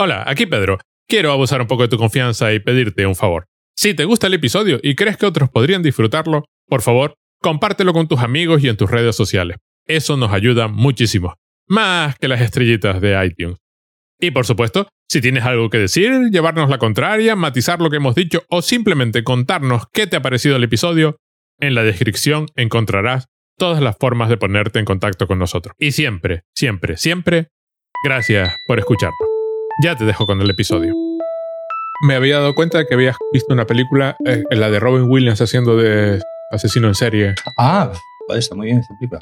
Hola, aquí Pedro. Quiero abusar un poco de tu confianza y pedirte un favor. Si te gusta el episodio y crees que otros podrían disfrutarlo, por favor, compártelo con tus amigos y en tus redes sociales. Eso nos ayuda muchísimo. Más que las estrellitas de iTunes. Y por supuesto, si tienes algo que decir, llevarnos la contraria, matizar lo que hemos dicho o simplemente contarnos qué te ha parecido el episodio, en la descripción encontrarás todas las formas de ponerte en contacto con nosotros. Y siempre, siempre, siempre, gracias por escucharnos. Ya te dejo con el episodio. Me había dado cuenta de que habías visto una película, eh, la de Robin Williams haciendo de asesino en serie. Ah, está muy bien esa película.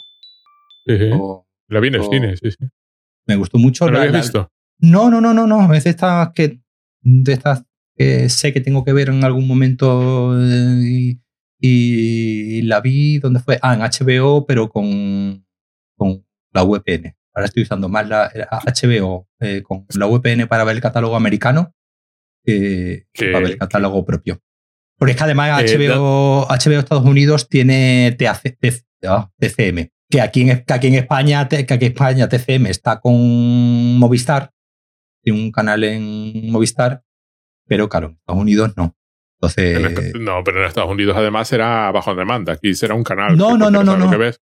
Sí, sí. O- La vi en el o- cine, sí, sí. me gustó mucho. ¿No la la- habías la- visto? No, no, no, no, no. Es de estas que, de estas que sé que tengo que ver en algún momento eh, y, y la vi, ¿dónde fue? Ah, en HBO, pero con, con la VPN. Ahora estoy usando más la HBO eh, con la VPN para ver el catálogo americano que, para ver el catálogo propio. Porque es que además Eh, HBO, HBO Estados Unidos tiene TAC T- ah, TCM. Que aquí en, que aquí en España, que aquí en España TCM está con Movistar, tiene un canal en Movistar, pero claro, en Estados Unidos no. Entonces, En no, pero en Estados Unidos además será bajo demanda. Aquí será un canal. No, no, no, no, no. que ves.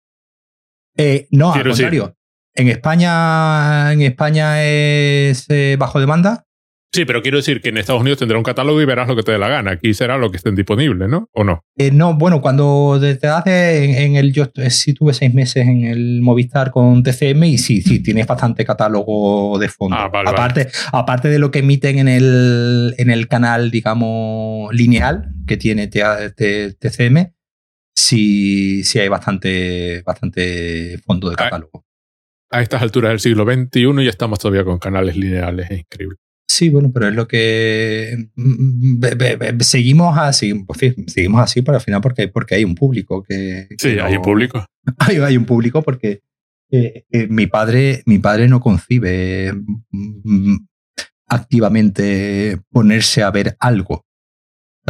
eh, no, al decir- contrario. En España, en España es eh, bajo demanda. Sí, pero quiero decir que en Estados Unidos tendrá un catálogo y verás lo que te dé la gana. Aquí será lo que esté disponible, ¿no? ¿O no? Eh, no, bueno, cuando desde hace en, en el yo eh, sí tuve seis meses en el Movistar con TCM y sí, sí, tienes bastante catálogo de fondo. Ah, vale, aparte, aparte de lo que emiten en el, en el canal, digamos, lineal que tiene TCM, sí, sí hay bastante, bastante fondo de Ah. catálogo. A estas alturas del siglo XXI ya estamos todavía con canales lineales. Es increíble. Sí, bueno, pero es lo que mm, be- be- be- seguimos así, pues seguimos así para al final porque, porque hay un público que, Sí, hay un público. hay, hay un público porque eh, eh, mi padre mi padre no concibe mm, activamente ponerse a ver algo.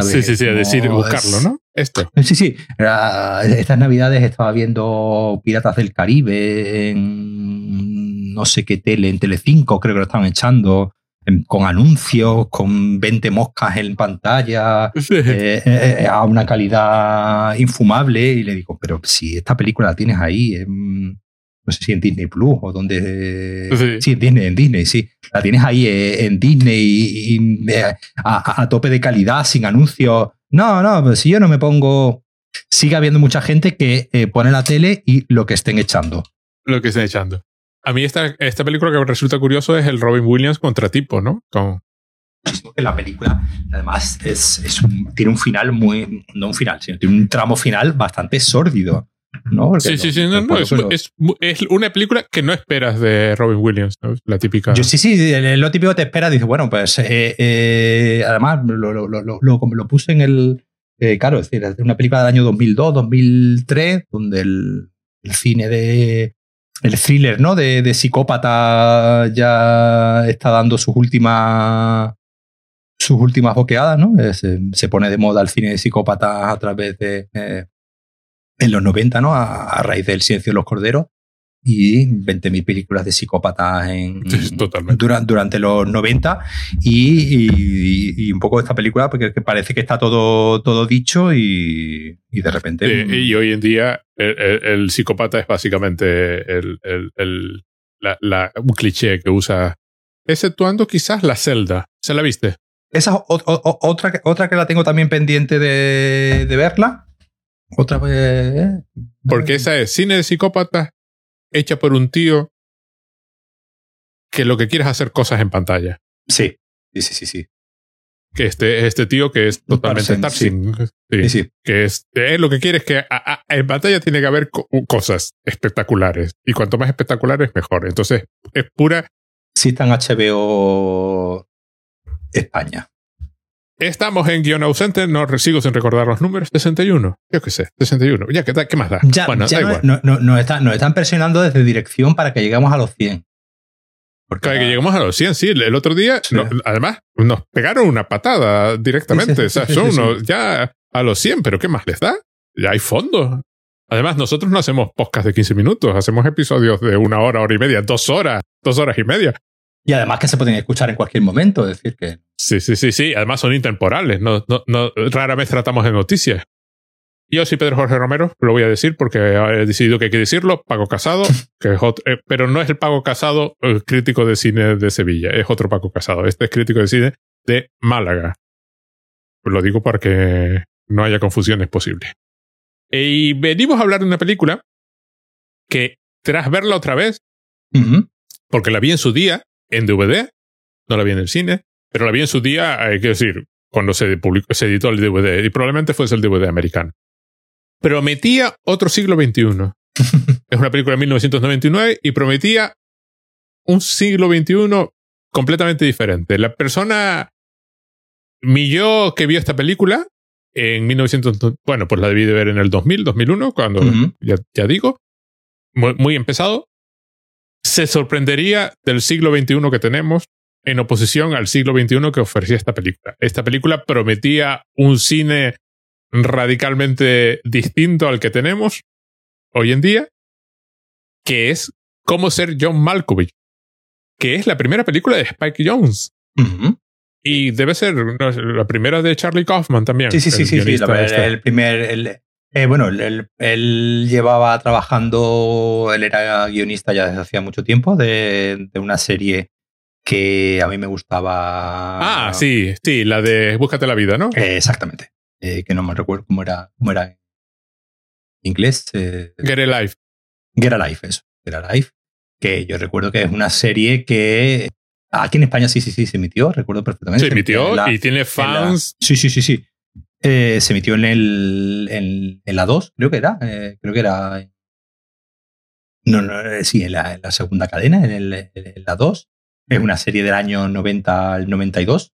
¿Sabes? Sí, sí, sí, a decir, No, buscarlo, ¿no? Esto. Sí, sí. Era- estas navidades estaba viendo Piratas del Caribe en no sé qué tele, en Telecinco creo que lo estaban echando, en- con anuncios, con 20 moscas en pantalla, Sí. eh, eh, a una calidad infumable y le digo, pero si esta película la tienes ahí, en- no sé si en Disney Plus o donde... Sí. en Disney, en Disney, sí. La tienes ahí eh, en Disney y, y, eh, a, a tope de calidad, sin anuncios. No, no, pero si yo no me pongo... Sigue habiendo mucha gente que eh, pone la tele y lo que estén echando. Lo que están echando. A mí esta, esta película que me resulta curioso es el Robin Williams contra tipo, ¿no? Con, que la película, además, es, es un- tiene un final muy. No un final, sino tiene un tramo final bastante sórdido. ¿No? Porque Sí, sí, sí, no, no, es, por- es, es una película que no esperas de Robin Williams, ¿no? La típica. Yo sí, sí, lo típico que te espera, dice, bueno, pues eh, eh, además lo, lo, lo, lo, puse en el. eh, claro, es decir, una película del año 2002, 2003, donde el, el cine de. El thriller, ¿no? De, de psicópata ya está dando sus últimas. Sus últimas boqueadas, ¿no? Se, se pone de moda el cine de psicópatas a través de. En los 90, ¿no? A, a raíz del Silencio de los Corderos y 20.000 películas de psicópatas en, dura- durante los 90 y, y- y un poco esta película porque que parece que está todo, todo dicho y, y de repente... Eh, y hoy en día el, el- el psicópata es básicamente el, el- la- la- un cliché que usa, exceptuando quizás la celda. ¿Se la viste? Esa es otra, que- otra que la tengo también pendiente de, de verla. Otra pues... Porque esa es cine de psicópatas hecha por un tío que lo que quiere es hacer cosas en pantalla. Sí, sí, sí, sí. sí. Que este, este tío que es totalmente Tarzan. Sí, Sí. sí. Que es, él lo que quiere es que a- a- en pantalla tiene que haber co- cosas espectaculares. Y cuanto más espectaculares, mejor. Entonces, es pura. En HBO España. Estamos en guion ausente, no sigo sin recordar los números. 61. Yo qué sé, 61. Ya, ¿qué, qué más da? Ya, bueno, ya da no- igual. no- no- nos, están, nos están presionando desde dirección para que lleguemos a los 100. Porque Cada que llegamos a los 100, sí. El otro día, Sí. no- además, nos pegaron una patada directamente. Sí, sí, o sea, son unos ya a los 100, pero ¿qué más les da? Ya hay fondos. Además, nosotros no hacemos podcast de 15 minutos, hacemos episodios de una hora, hora y media, dos horas, dos horas y media. Y además que se pueden escuchar en cualquier momento, es decir que... Sí, sí, sí, sí. Además son intemporales. No, no, no, rara vez tratamos de noticias. Yo soy Pedro Jorge Romero, lo voy a decir porque he decidido que hay que decirlo, Pago Casado, que es otro, eh, pero no es el Pago Casado el crítico de cine de Sevilla, es otro Pago Casado. Este es crítico de cine de Málaga. Lo digo para que no haya confusiones posibles. Y venimos a hablar de una película que tras verla otra vez, porque la vi en su día, en DVD, no la vi en el cine, pero la vi en su día, hay que decir, cuando se, publicó, se editó el DVD, y probablemente fuese el DVD americano. Prometía otro siglo XXI. es una película de 1999 y prometía un siglo XXI completamente diferente. La persona, mi yo que vio esta película en 1900, bueno, pues la debí de ver en el 2000, 2001, cuando ya, ya, digo, muy, muy empezado, se sorprendería del siglo XXI que tenemos en oposición al siglo XXI que ofrecía esta película. Esta película prometía un cine radicalmente distinto al que tenemos hoy en día, que es Cómo ser John Malkovich, que es la primera película de Spike Jones. Y debe ser la primera de Charlie Kaufman también. Sí, sí, sí, sí, este. el, primer, eh, bueno, él, llevaba trabajando, él era guionista ya desde hacía mucho tiempo de, una serie que a mí me gustaba. Ah, sí, sí, la de Búscate la vida, ¿no? Eh, exactamente. Eh, que no me recuerdo cómo era, cómo era en inglés. Get Alive. Get Alive, eso. Get Alive. Que yo recuerdo que es una serie que aquí en España sí, sí, sí, se emitió, recuerdo perfectamente. Se emitió y tiene fans. sí, sí, sí, sí. Eh, se emitió en, el, en, la 2, creo que era. Eh, creo que era. No, no, eh, sí, en la, segunda cadena, en, el, en, la 2. Es una serie del año 90 al 92,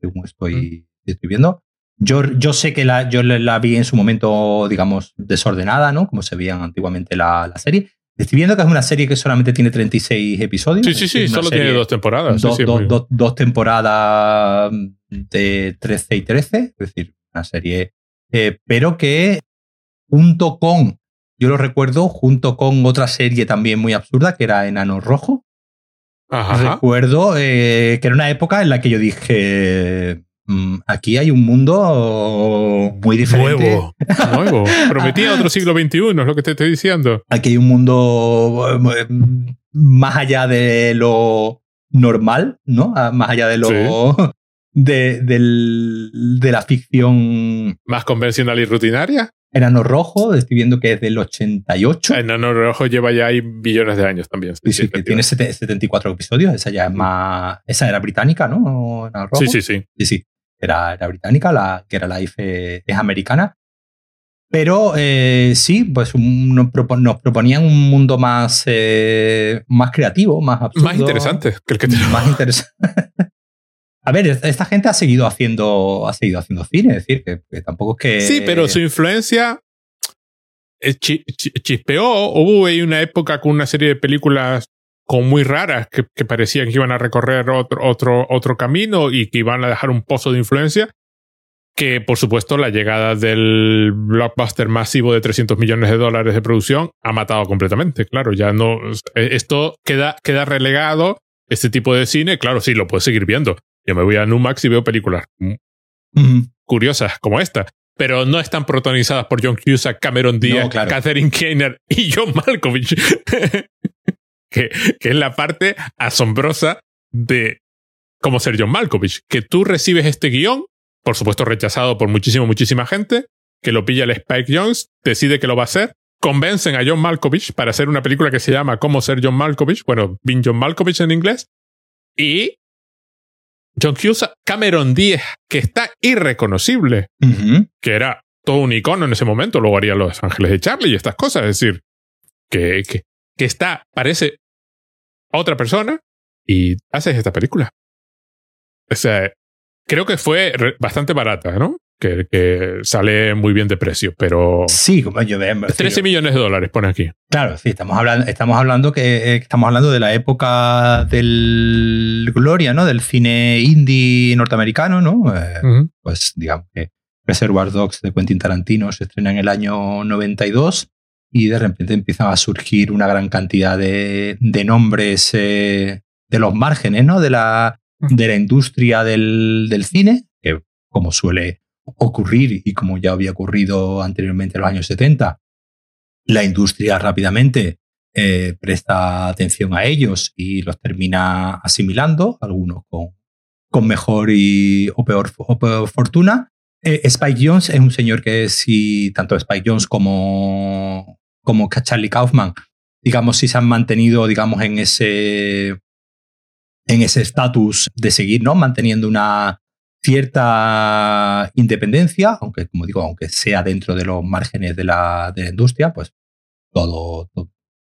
según estoy, estoy viendo. Yo, yo sé que la, yo la vi en su momento, digamos, desordenada, ¿no? Como se veían antiguamente la, la serie. Estoy viendo que es una serie que solamente tiene 36 episodios. Sí, sí, sí, solo tiene dos temporadas. dos temporadas de 13 y 13, es decir, una serie, eh, pero que junto con, yo lo recuerdo, junto con otra serie también muy absurda, que era Enano Rojo. Recuerdo eh, que era una época en la que yo dije, mm, aquí hay un mundo muy diferente. Nuevo, nuevo. Prometía otro siglo XXI, es lo que te estoy diciendo. Aquí hay un mundo eh, más allá de lo normal, ¿no? Ah, más allá de lo, de, de la ficción. ¿Más convencional y rutinaria? Enano Rojo, estoy viendo que es del 88. Enano Rojo lleva ya ahí billones de años también. Sí, sí, que tiene 74 episodios. Esa ya es más. Esa era británica, ¿no? Sí, sí, sí. Sí, sí. Era, era británica, la que era la IFE es americana. Pero eh, sí, pues nos, proponían un mundo más, eh, más creativo, más absurdo. Más interesante que el que tenemos. Más interesante. A ver, esta gente ha seguido haciendo, ha seguido haciendo cine, es decir, que, tampoco es que. Sí, pero su influencia eh, chispeó. Hubo ahí una época con una serie de películas como muy raras que, que, parecían que iban a recorrer otro, otro, otro camino y que iban a dejar un pozo de influencia. Que, por supuesto, la llegada del blockbuster masivo de 300 millones de dólares de producción ha matado completamente. Claro, ya no. Esto queda, queda relegado. Este tipo de cine, claro, sí, lo puedes seguir viendo yo me voy a Numax y veo películas curiosas como esta. Pero no están protagonizadas por John Cusack, Cameron Diaz, Catherine Keener y John Malkovich. que, que es la parte asombrosa de cómo ser John Malkovich. Que tú recibes este guion, por supuesto rechazado por muchísima, muchísima gente, que lo pilla el Spike Jones, decide que lo va a hacer, convencen a John Malkovich para hacer una película que se llama Cómo ser John Malkovich, bueno, Being John Malkovich en inglés, y John Cusack, Cameron Diaz, que está irreconocible, que era todo un icono en ese momento, luego haría Los Ángeles de Charlie y estas cosas, es decir, que, que, que está, parece otra persona y haces esta película. O sea, creo que fue bastante barata, ¿no? Que, sale muy bien de precio, pero... Sí, como yo veo. 13 millones de dólares pone aquí. Claro, sí, estamos hablando, estamos hablando que eh, estamos hablando de la época del Gloria, ¿no? Del cine indie norteamericano, ¿no? Eh, pues digamos que Reservoir Dogs de Quentin Tarantino se estrena en el año 92 y de repente empiezan a surgir una gran cantidad de, de nombres eh, de los márgenes ¿no? de, la, de la industria del, del cine, que como suele ocurrir y como ya había ocurrido anteriormente en los años 70, la industria rápidamente eh, presta atención a ellos y los termina asimilando, algunos con, con mejor o, peor, fortuna. Eh, Spike Jones es un señor que si tanto Spike Jones como, como Charlie Kaufman, digamos, si se han mantenido, digamos, en ese en ese estatus de seguir, ¿no? Manteniendo una cierta independencia, aunque, como digo, aunque sea dentro de los márgenes de la, de la industria, pues todo,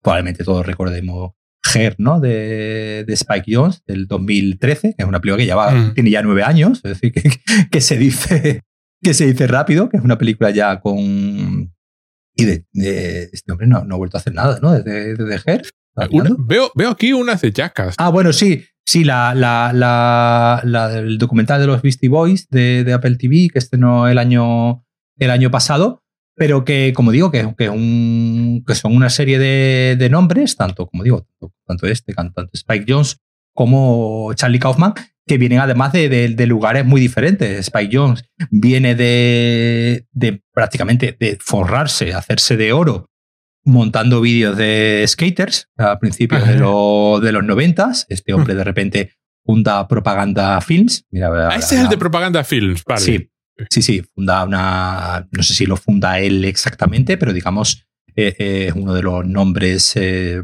probablemente todos recordemos Her, ¿no? De, de, Spike Jones, del 2013, que es una película que ya va, mm. tiene ya nueve años, es decir, que, que, se dice, que se dice rápido, que es una película ya con... Y de, este hombre no, no, ha vuelto a hacer nada, ¿no? Desde, desde Her. veo, veo aquí unas de Jackass. Ah, bueno, sí. Sí, la, la, la, el documental de los Beastie Boys de, Apple TV, que estrenó el año, el año pasado, pero que, como digo, que, que, un, que son una serie de, de, nombres, tanto, como digo, tanto este, tanto Spike Jones como Charlie Kaufman, que vienen además de, de, lugares muy diferentes. Spike Jones viene de, de prácticamente de forrarse, hacerse de oro, montando vídeos de skaters a principios de, de, los noventas. Este hombre de repente funda Propaganda Films. Mira, ah, ese es el de Propaganda Films, vale. Sí, Sí, sí, funda una, no sé si lo funda él exactamente, pero digamos, eh, eh, es uno de los nombres, eh,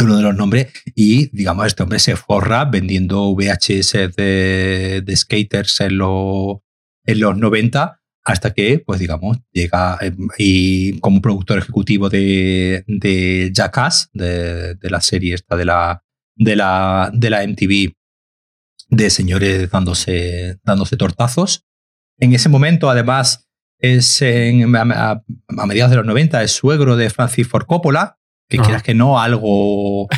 uno de los nombres, y digamos, este hombre se forra vendiendo VHS de, skaters en, en los 90 hasta que, pues digamos, llega y como productor ejecutivo de, de Jackass, de, de, la serie esta de la, de la, de la MTV, de señores dándose, dándose tortazos, en ese momento, además, es a, mediados de los 90, es suegro de Francis Ford Coppola, que quieras que no, algo,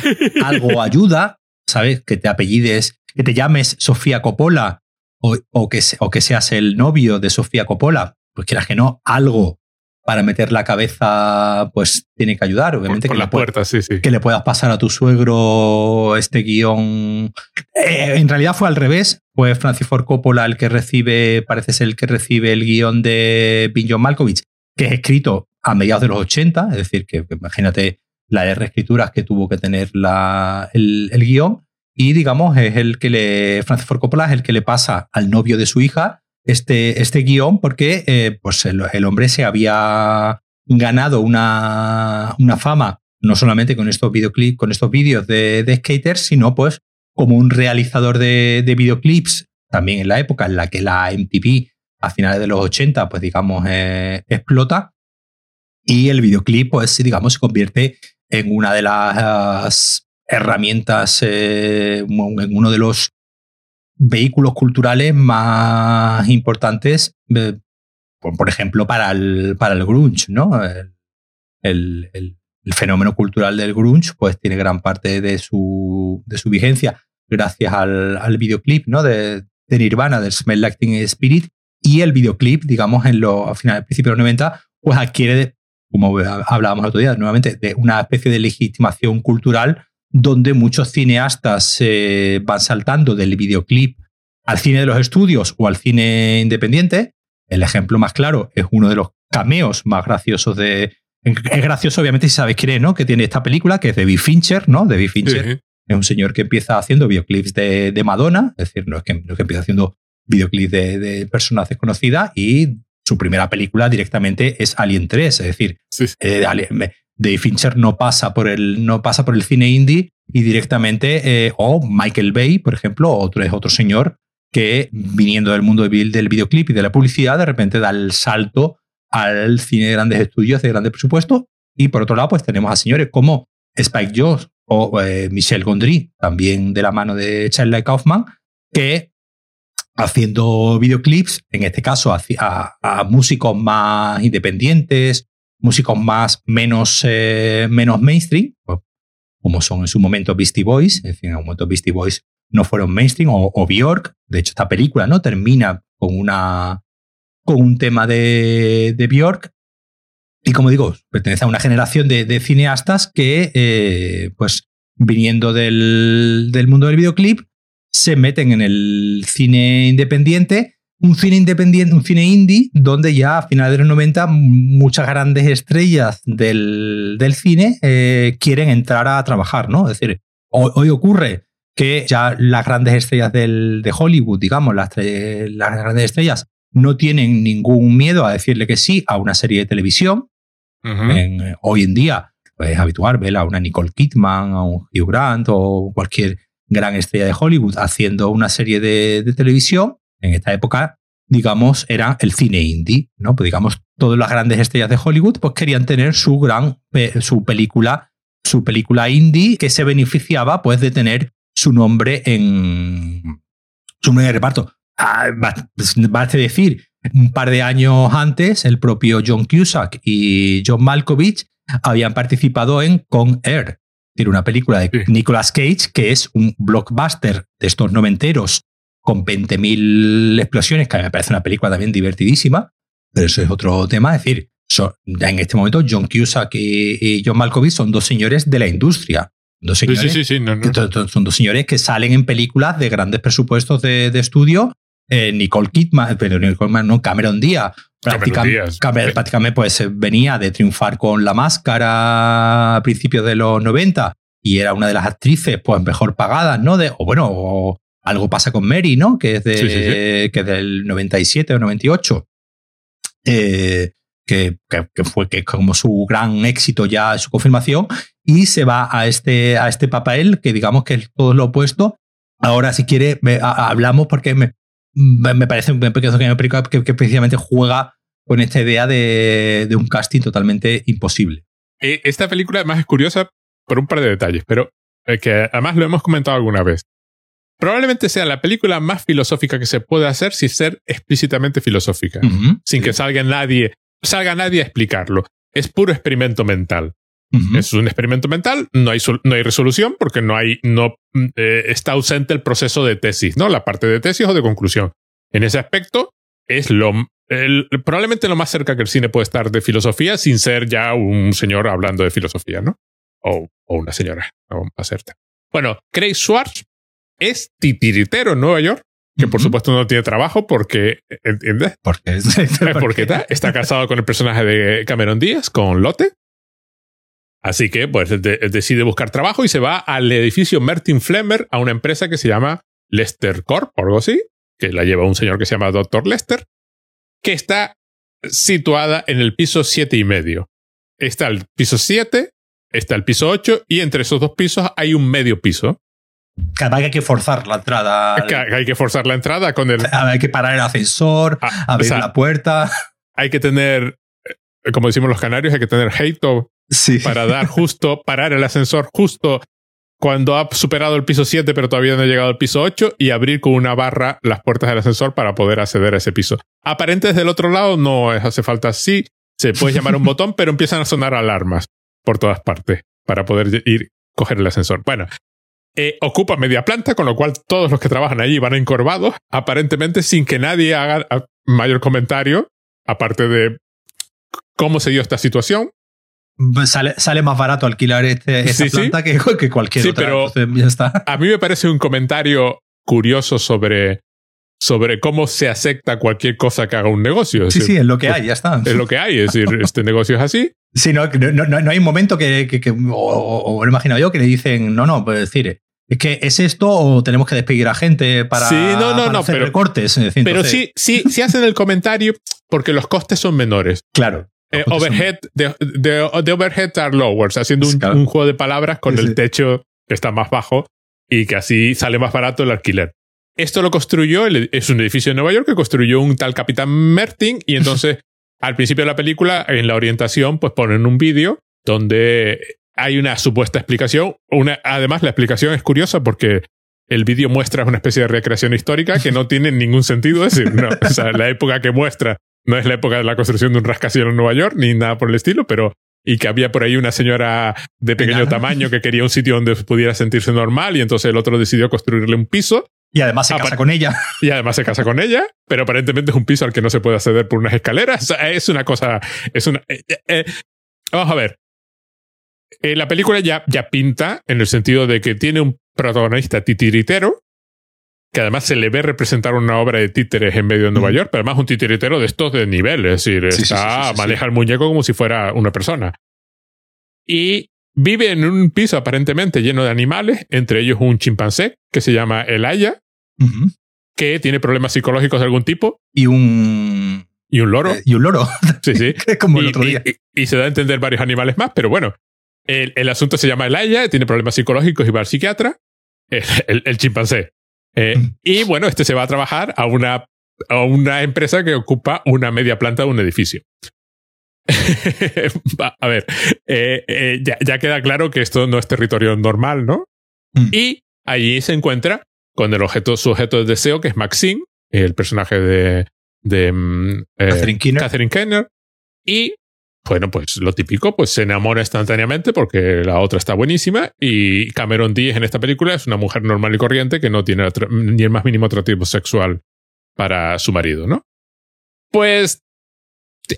algo ayuda, ¿sabes? Que te apellides, que te llames Sofía Coppola o, que, o que seas el novio de Sofía Coppola, pues quieras que no, algo para meter la cabeza, pues tiene que ayudar, obviamente. que, la puerta, sí, sí. que le puedas pasar a tu suegro este guion. Eh, en realidad fue al revés. Fue Francis Ford Coppola el que recibe, parece ser el que recibe el guion de John Malkovich, que es escrito a mediados de los 80, es decir, que, imagínate las reescrituras que tuvo que tener la, el, el guion. Y digamos, es el que le. Francis Ford Coppola es el que le pasa al novio de su hija este, este guion porque eh, pues el, hombre se había ganado una, una, fama no solamente con estos videoclips, con estos vídeos de, de, skaters, sino pues como un realizador de, de, videoclips también en la época en la que la MTV a finales de los 80 pues digamos eh, explota y el videoclip pues digamos se convierte en una de las herramientas, eh, en uno de los vehículos culturales más importantes, eh, por, ejemplo, para el, para el grunge, ¿no? El, el, fenómeno cultural del grunge pues tiene gran parte de su, de su vigencia gracias al, al videoclip ¿no? de, de, Nirvana, del Smell Like Spirit, y el videoclip, digamos, en los, a finales, principios de los 90, pues adquiere, como hablábamos el otro día, nuevamente, de una especie de legitimación cultural donde muchos cineastas eh, van saltando del videoclip al cine de los estudios o al cine independiente. El ejemplo más claro es uno de los cameos más graciosos de... Es gracioso, obviamente, si sabes quién es, ¿no? Que tiene esta película, que es David Fincher, ¿no? David Fincher es un señor que empieza haciendo videoclips de, de Madonna, es decir, no es, que, no que empieza haciendo videoclips de, de, personas desconocidas y su primera película directamente es Alien 3, es decir, eh, de Fincher no pasa por el, no pasa por el cine indie y directamente, eh, o Michael Bay, por ejemplo, otro es otro señor que viniendo del mundo del videoclip y de la publicidad, de repente da el salto al cine de grandes estudios, de grandes presupuestos. Y por otro lado, pues tenemos a señores como Spike Jones o eh, Michel Gondry, también de la mano de Charlie Kaufman, que haciendo videoclips, en este caso a músicos más independientes músicos más menos, eh, menos mainstream, pues, como son en su momento Beastie Boys, en fin, en un momento Beastie Boys no fueron mainstream, o, Bjork, de hecho esta película no termina con, una, con un tema de, de Bjork, y como digo, pertenece a una generación de, cineastas que, eh, pues, viniendo del, del mundo del videoclip, se meten en el cine independiente un cine independiente, un cine indie, donde ya a finales de los 90 muchas grandes estrellas del, del cine eh, quieren entrar a trabajar, ¿no? Es decir, hoy, ocurre que ya las grandes estrellas del, de Hollywood, digamos, las, las grandes estrellas, no tienen ningún miedo a decirle que sí a una serie de televisión. hoy en día pues, es habitual ver a una Nicole Kidman, a un Hugh Grant o cualquier gran estrella de Hollywood haciendo una serie de, de televisión en esta época, digamos, era el cine indie, ¿no? Pues digamos, todas las grandes estrellas de Hollywood pues querían tener su gran, su película, su película indie que se beneficiaba pues de tener su nombre en su nombre de reparto. Ah, pues, basta decir, un par de años antes, el propio John Cusack y John Malkovich habían participado en Con Air, tiene una película de Nicolas Cage que es un blockbuster de estos noventeros con 20.000 explosiones, que me parece una película también divertidísima, pero eso es otro tema. Es decir, en este momento John Cusack y, John Malkovich son dos señores de la industria. Dos señores, sí, sí, sí, Son dos señores que salen en películas de grandes presupuestos de, estudio. Eh, Nicole Kidman, pero Nicole Kidman, no, Cameron Díaz, prácticamente, prácticamente pues, venía de triunfar con La Máscara a principios de los 90 y era una de las actrices pues mejor pagadas, ¿no? De, o bueno, algo pasa con Mary, ¿no? Que es, de, Que del 97 o 98. Eh, que, que, fue que como su gran éxito ya, su confirmación, y se va a este, a este papel que digamos que es todo lo opuesto. Ahora, si quiere, hablamos porque me, me parece un pequeño que, que precisamente juega con esta idea de, de, un casting totalmente imposible. Eh, esta película además es curiosa por un par de detalles, pero eh, que además lo hemos comentado alguna vez. Probablemente sea la película más filosófica que se puede hacer sin ser explícitamente filosófica, sin que salga nadie, salga nadie a explicarlo. Es puro experimento mental. Es un experimento mental, no hay, no hay resolución porque no hay, no eh, está ausente el proceso de tesis, ¿no? La parte de tesis o de conclusión. En ese aspecto, es lo, probablemente lo más cerca que el cine puede estar de filosofía sin ser ya un señor hablando de filosofía, ¿no? O, o una señora, no hacerte. Bueno, Craig Schwartz es titiritero en Nueva York, que por supuesto no tiene trabajo porque, ¿entiendes? Porque, porque está, está, casado con el personaje de Cameron Díaz, con Lotte. Así que pues decide buscar trabajo y se va al edificio Martin Flemmer a una empresa que se llama Lester Corp o algo así, que la lleva un señor que se llama Dr. Lester, que está situada en el piso siete y medio. Está el piso 7, está el piso 8 y entre esos dos pisos hay un medio piso vez hay que forzar la entrada. Hay que forzar la entrada con el. Hay que parar el ascensor, ah, abrir la puerta. Hay que tener, eh, como decimos los canarios, hay que tener hate sí. para dar justo, parar el ascensor justo cuando ha superado el piso 7, pero todavía no ha llegado al piso 8, y abrir con una barra las puertas del ascensor para poder acceder a ese piso. Aparente desde el otro lado no hace falta así. Se puede llamar un botón, pero empiezan a sonar alarmas por todas partes para poder ir coger el ascensor. Bueno, eh, ocupa media planta, con lo cual todos los que trabajan allí van encorvados, aparentemente sin que nadie haga mayor comentario, aparte de cómo se dio esta situación. Pues sale, sale más barato alquilar este, esta planta Que, que, cualquier sí, Pero A mí me parece un comentario curioso sobre, sobre cómo se acepta cualquier cosa que haga un negocio. sí, sí, es lo que hay, ya está. Es lo que hay, es decir, este negocio es así. Sí, no, no, no, hay un momento que, que, o, lo imagino yo, que le dicen, no, no, pues decir, es que es esto o tenemos que despedir a gente para, sí, no, no, no, hacer pero, recortes. pero sí, sí, sí hacen el comentario porque los costes son menores. Claro. Eh, overhead, de, de, overhead are lower, haciendo un, juego de palabras con el techo que está más bajo y que así sale más barato el alquiler. Esto lo construyó, es un edificio de Nueva York que construyó un tal Capitán Mertin y entonces al principio de la película, en la orientación, pues ponen un vídeo donde hay una supuesta explicación. Una, además, la explicación es curiosa porque el vídeo muestra una especie de recreación histórica que no tiene ningún sentido. Es decir, no, o sea, la época que muestra no es la época de la construcción de un rascacielos en Nueva York ni nada por el estilo, pero y que había por ahí una señora de pequeño tamaño que quería un sitio donde pudiera sentirse normal y entonces el otro decidió construirle un piso. Y además se casa con ella. Y además se casa con ella, pero aparentemente es un piso al que no se puede acceder por unas escaleras. Es una cosa, es una... Eh, eh, vamos a ver, eh, la película ya, ya pinta en el sentido de que tiene un protagonista titiritero, que además se le ve representar una obra de títeres en medio de Nueva York, pero además un titiritero de estos de nivel, es decir, está, maneja el muñeco como si fuera una persona. Y vive en un piso aparentemente lleno de animales, entre ellos un chimpancé que se llama Elaya, que tiene problemas psicológicos de algún tipo. Y un... Y un loro. Eh, y un loro. Sí, sí. como el otro día. Y, se da a entender varios animales más, pero bueno, el, el asunto se llama Elaya, tiene problemas psicológicos y va al psiquiatra. El, el, chimpancé. Eh, y bueno, este se va a trabajar a una, a una empresa que ocupa una media planta de un edificio. a ver, eh, eh, ya, ya, queda claro que esto no es territorio normal, ¿no? Mm. Y allí se encuentra con el objeto, su objeto de deseo, que es Maxine, el personaje de, de mm, Catherine, Kenner. Catherine Kenner. Y bueno, pues lo típico, pues se enamora instantáneamente porque la otra está buenísima y Cameron Diaz en esta película es una mujer normal y corriente que no tiene ni el más mínimo atractivo sexual para su marido, ¿no? Pues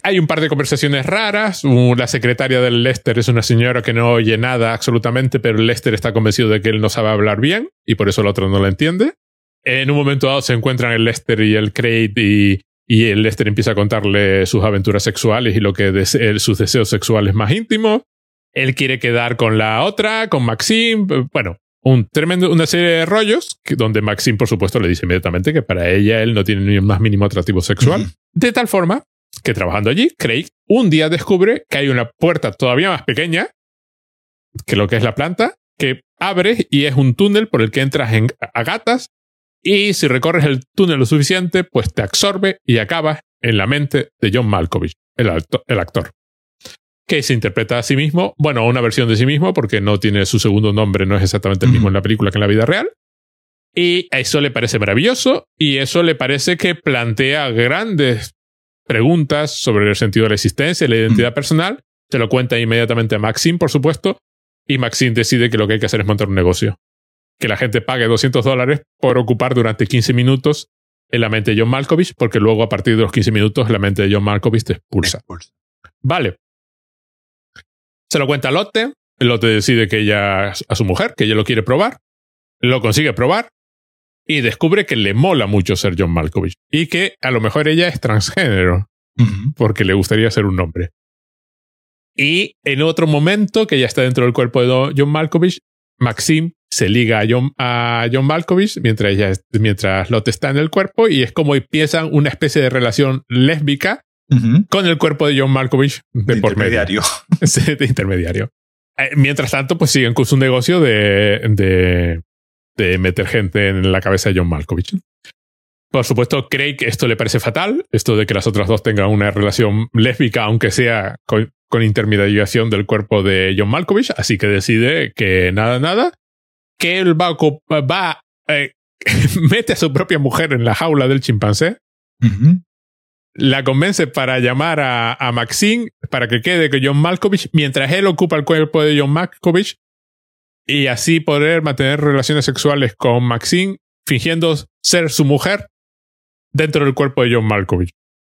hay un par de conversaciones raras. La secretaria del Lester es una señora que no oye nada absolutamente, pero Lester está convencido de que él no sabe hablar bien y por eso el otro no la entiende. En un momento dado se encuentran el Lester y el Craig y y el Lester empieza a contarle sus aventuras sexuales y lo que sus deseos sexuales más íntimos. Él quiere quedar con la otra, con Maxine. Bueno, un tremendo, una serie de rollos donde Maxine, por supuesto, le dice inmediatamente que para ella él no tiene ni el más mínimo atractivo sexual. De tal forma que trabajando allí, Craig un día descubre que hay una puerta todavía más pequeña que lo que es la planta, que abre y es un túnel por el que entras en, a gatas y si recorres el túnel lo suficiente, pues te absorbe y acabas en la mente de John Malkovich, el, el actor. Que se interpreta a sí mismo, bueno, una versión de sí mismo, porque no tiene su segundo nombre, no es exactamente el mismo en la película que en la vida real. Y eso le parece maravilloso y eso le parece que plantea grandes preguntas sobre el sentido de la existencia y la identidad personal. Se lo cuenta inmediatamente a Maxine, por supuesto, y Maxine decide que lo que hay que hacer es montar un negocio que la gente pague 200 dólares por ocupar durante 15 minutos en la mente de John Malkovich, porque luego a partir de los 15 minutos la mente de John Malkovich te expulsa. Vale. Se lo cuenta Lotte. Lotte decide que ella, a su mujer, que ella lo quiere probar. Lo consigue probar y descubre que le mola mucho ser John Malkovich y que a lo mejor ella es transgénero porque le gustaría ser un hombre. Y en otro momento, que ya está dentro del cuerpo de John Malkovich, Maxim se liga a John, a John Malkovich mientras, ella, mientras Lot está en el cuerpo y es como empiezan una especie de relación lésbica con el cuerpo de John Malkovich de, por intermediario. Medio. de intermediario. Eh, mientras tanto, pues siguen con su negocio de, de, de meter gente en la cabeza de John Malkovich. Por supuesto, Craig esto le parece fatal, esto de que las otras dos tengan una relación lésbica, aunque sea con, con intermediación del cuerpo de John Malkovich, así que decide que nada, nada, que él va, va eh, mete a su propia mujer en la jaula del chimpancé, la convence para llamar a, a, Maxine para que quede con John Malkovich, mientras él ocupa el cuerpo de John Malkovich, y así poder mantener relaciones sexuales con Maxine, fingiendo ser su mujer dentro del cuerpo de John Malkovich.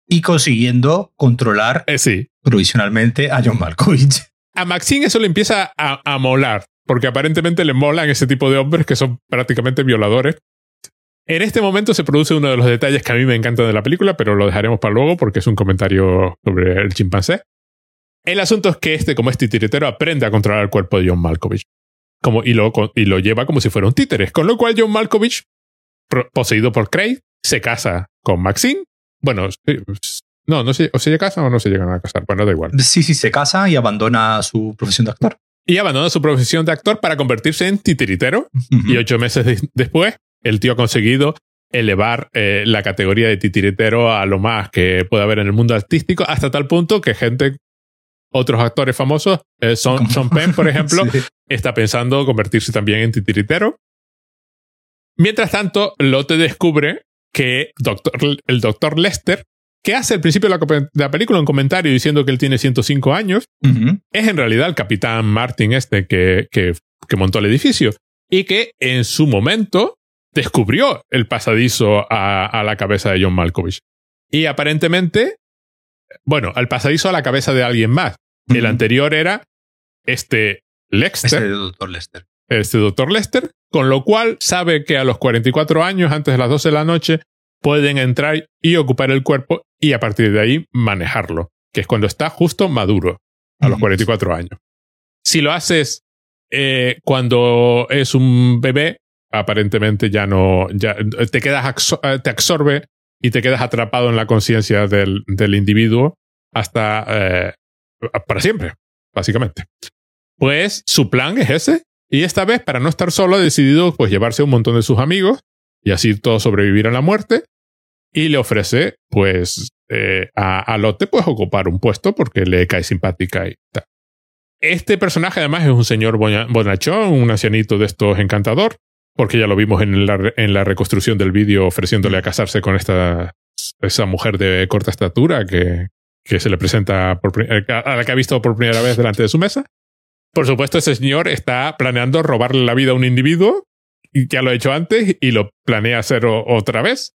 Y consiguiendo controlar eh, sí. provisionalmente a John Malkovich. A Maxine eso le empieza a, a molar porque aparentemente le molan ese tipo de hombres que son prácticamente violadores. En este momento se produce uno de los detalles que a mí me encantan de la película, pero lo dejaremos para luego porque es un comentario sobre el chimpancé. El asunto es que este, como es titiritero, aprende a controlar el cuerpo de John Malkovich. Como, y, lo, y lo lleva como si fuera un títere. Con lo cual John Malkovich, poseído por Craig, se casa con Maxine. Bueno, no, no sé, o se casa o no se llegan a casar. Bueno, da igual. Sí, sí, se casa y abandona su profesión de actor y abandona su profesión de actor para convertirse en titiritero. Y ocho meses después, el tío ha conseguido elevar eh, la categoría de titiritero a lo más que puede haber en el mundo artístico, hasta tal punto que gente, otros actores famosos, eh, Son, Son Penn, por ejemplo, está pensando convertirse también en titiritero. Mientras tanto, Lotte descubre que doctor, el doctor Lester que hace al principio de la, película un comentario diciendo que él tiene 105 años, es en realidad el capitán Martin este que, que, montó el edificio y que en su momento descubrió el pasadizo a, la cabeza de John Malkovich. Y aparentemente, bueno, al pasadizo a la cabeza de alguien más. El anterior era este Lexter. Este doctor Lester. Este doctor Lester, con lo cual sabe que a los 44 años, antes de las 12 de la noche, pueden entrar y ocupar el cuerpo y a partir de ahí manejarlo, que es cuando está justo maduro, a los 44 años. Si lo haces eh, cuando es un bebé, aparentemente ya no, ya te quedas, te absorbe y te quedas atrapado en la conciencia del, del, individuo hasta eh, para siempre, básicamente. Pues su plan es ese. Y esta vez, para no estar solo, ha decidido pues llevarse a un montón de sus amigos y así todos sobrevivir a la muerte. Y le ofrece, pues, eh, a, a, Lotte, pues, ocupar un puesto porque le cae simpática y tal. Este personaje, además, es un señor bonachón, un ancianito de estos encantador, porque ya lo vimos en la, en la reconstrucción del vídeo ofreciéndole a casarse con esta mujer de corta estatura que, se le presenta por, a la que ha visto por primera vez delante de su mesa. Por supuesto, ese señor está planeando robarle la vida a un individuo, ya lo ha hecho antes, y lo planea hacer otra vez,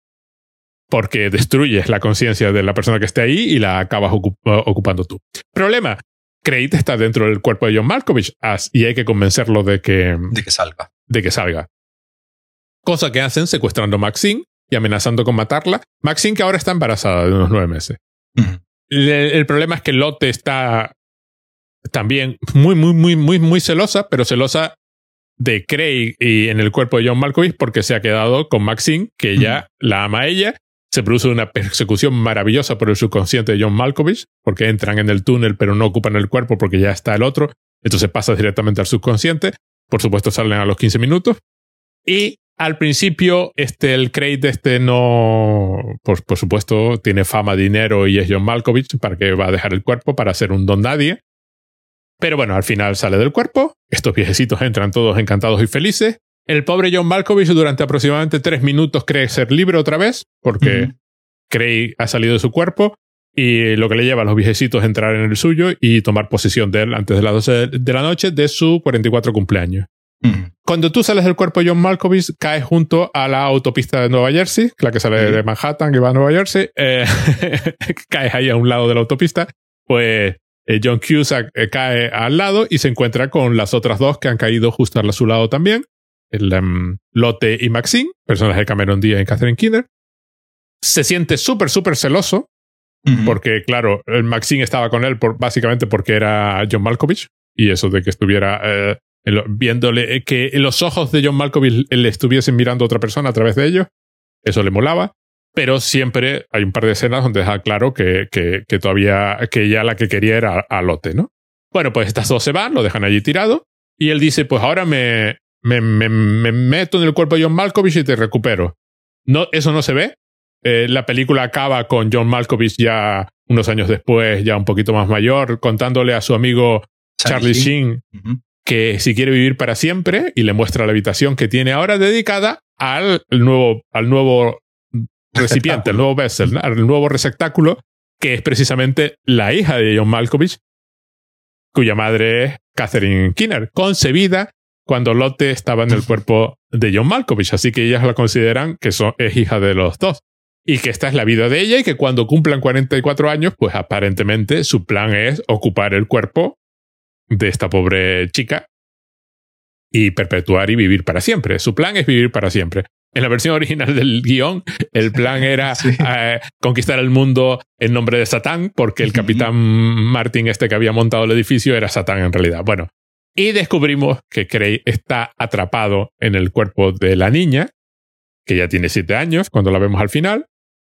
porque destruyes la conciencia de la persona que esté ahí y la acabas ocupando tú. Problema, Crate está dentro del cuerpo de John Malkovich y hay que convencerlo de que... De que salga. De que salga. Cosa que hacen secuestrando a Maxine y amenazando con matarla. Maxine que ahora está embarazada de unos nueve meses. el, problema es que Lotte está también muy, muy, muy, muy, muy celosa, pero celosa de Craig y en el cuerpo de John Malkovich porque se ha quedado con Maxine, que ella la ama a ella. Se produce una persecución maravillosa por el subconsciente de John Malkovich, porque entran en el túnel pero no ocupan el cuerpo porque ya está el otro. Entonces pasa directamente al subconsciente. Por supuesto salen a los 15 minutos. Y al principio, este, el Crate este no, por, por supuesto, tiene fama, dinero y es John Malkovich para que va a dejar el cuerpo para ser un don nadie. Pero bueno, al final sale del cuerpo, estos viejecitos entran todos encantados y felices. El pobre John Malkovich durante aproximadamente tres minutos cree ser libre otra vez, porque Craig ha salido de su cuerpo y lo que le lleva a los viejecitos a entrar en el suyo y tomar posesión de él antes de las 12 de la noche de su 44 cumpleaños. Cuando tú sales del cuerpo de John Malkovich, caes junto a la autopista de Nueva Jersey, la que sale de Manhattan y va a Nueva Jersey. Eh, caes ahí a un lado de la autopista. Pues eh, John Cusack eh, cae al lado y se encuentra con las otras dos que han caído justo a su lado también. El, um, Lotte y Maxine, personajes de Cameron Diaz y Catherine Keener. Se siente súper, súper celoso. Porque, claro, el Maxine estaba con él por, básicamente porque era John Malkovich. Y eso de que estuviera viéndole eh, que los ojos de John Malkovich le estuviesen mirando a otra persona a través de ellos. Eso le molaba. Pero siempre hay un par de escenas donde deja claro que, que, que todavía, que ya la que quería era a Lotte, ¿no? Bueno, pues estas dos se van, lo dejan allí tirado. Y él dice, pues ahora me, me, me, me meto en el cuerpo de John Malkovich y te recupero. No, eso no se ve. Eh, la película acaba con John Malkovich ya unos años después, ya un poquito más mayor, contándole a su amigo Charlie, Sheen que si quiere vivir para siempre y le muestra la habitación que tiene ahora dedicada al nuevo, al nuevo recipiente, al nuevo vessel, al nuevo receptáculo, que es precisamente la hija de John Malkovich, cuya madre es Catherine Kinner, concebida cuando Lotte estaba en el cuerpo de John Malkovich, así que ellas la consideran que son, es hija de los dos. Y que esta es la vida de ella y que cuando cumplan 44 años, pues aparentemente su plan es ocupar el cuerpo de esta pobre chica y perpetuar y vivir para siempre. Su plan es vivir para siempre. En la versión original del guion, el plan era eh, conquistar el mundo en nombre de Satán, porque el capitán Martin, este que había montado el edificio, era Satán en realidad. Bueno, y descubrimos que Cray está atrapado en el cuerpo de la niña, que ya tiene siete años cuando la vemos al final,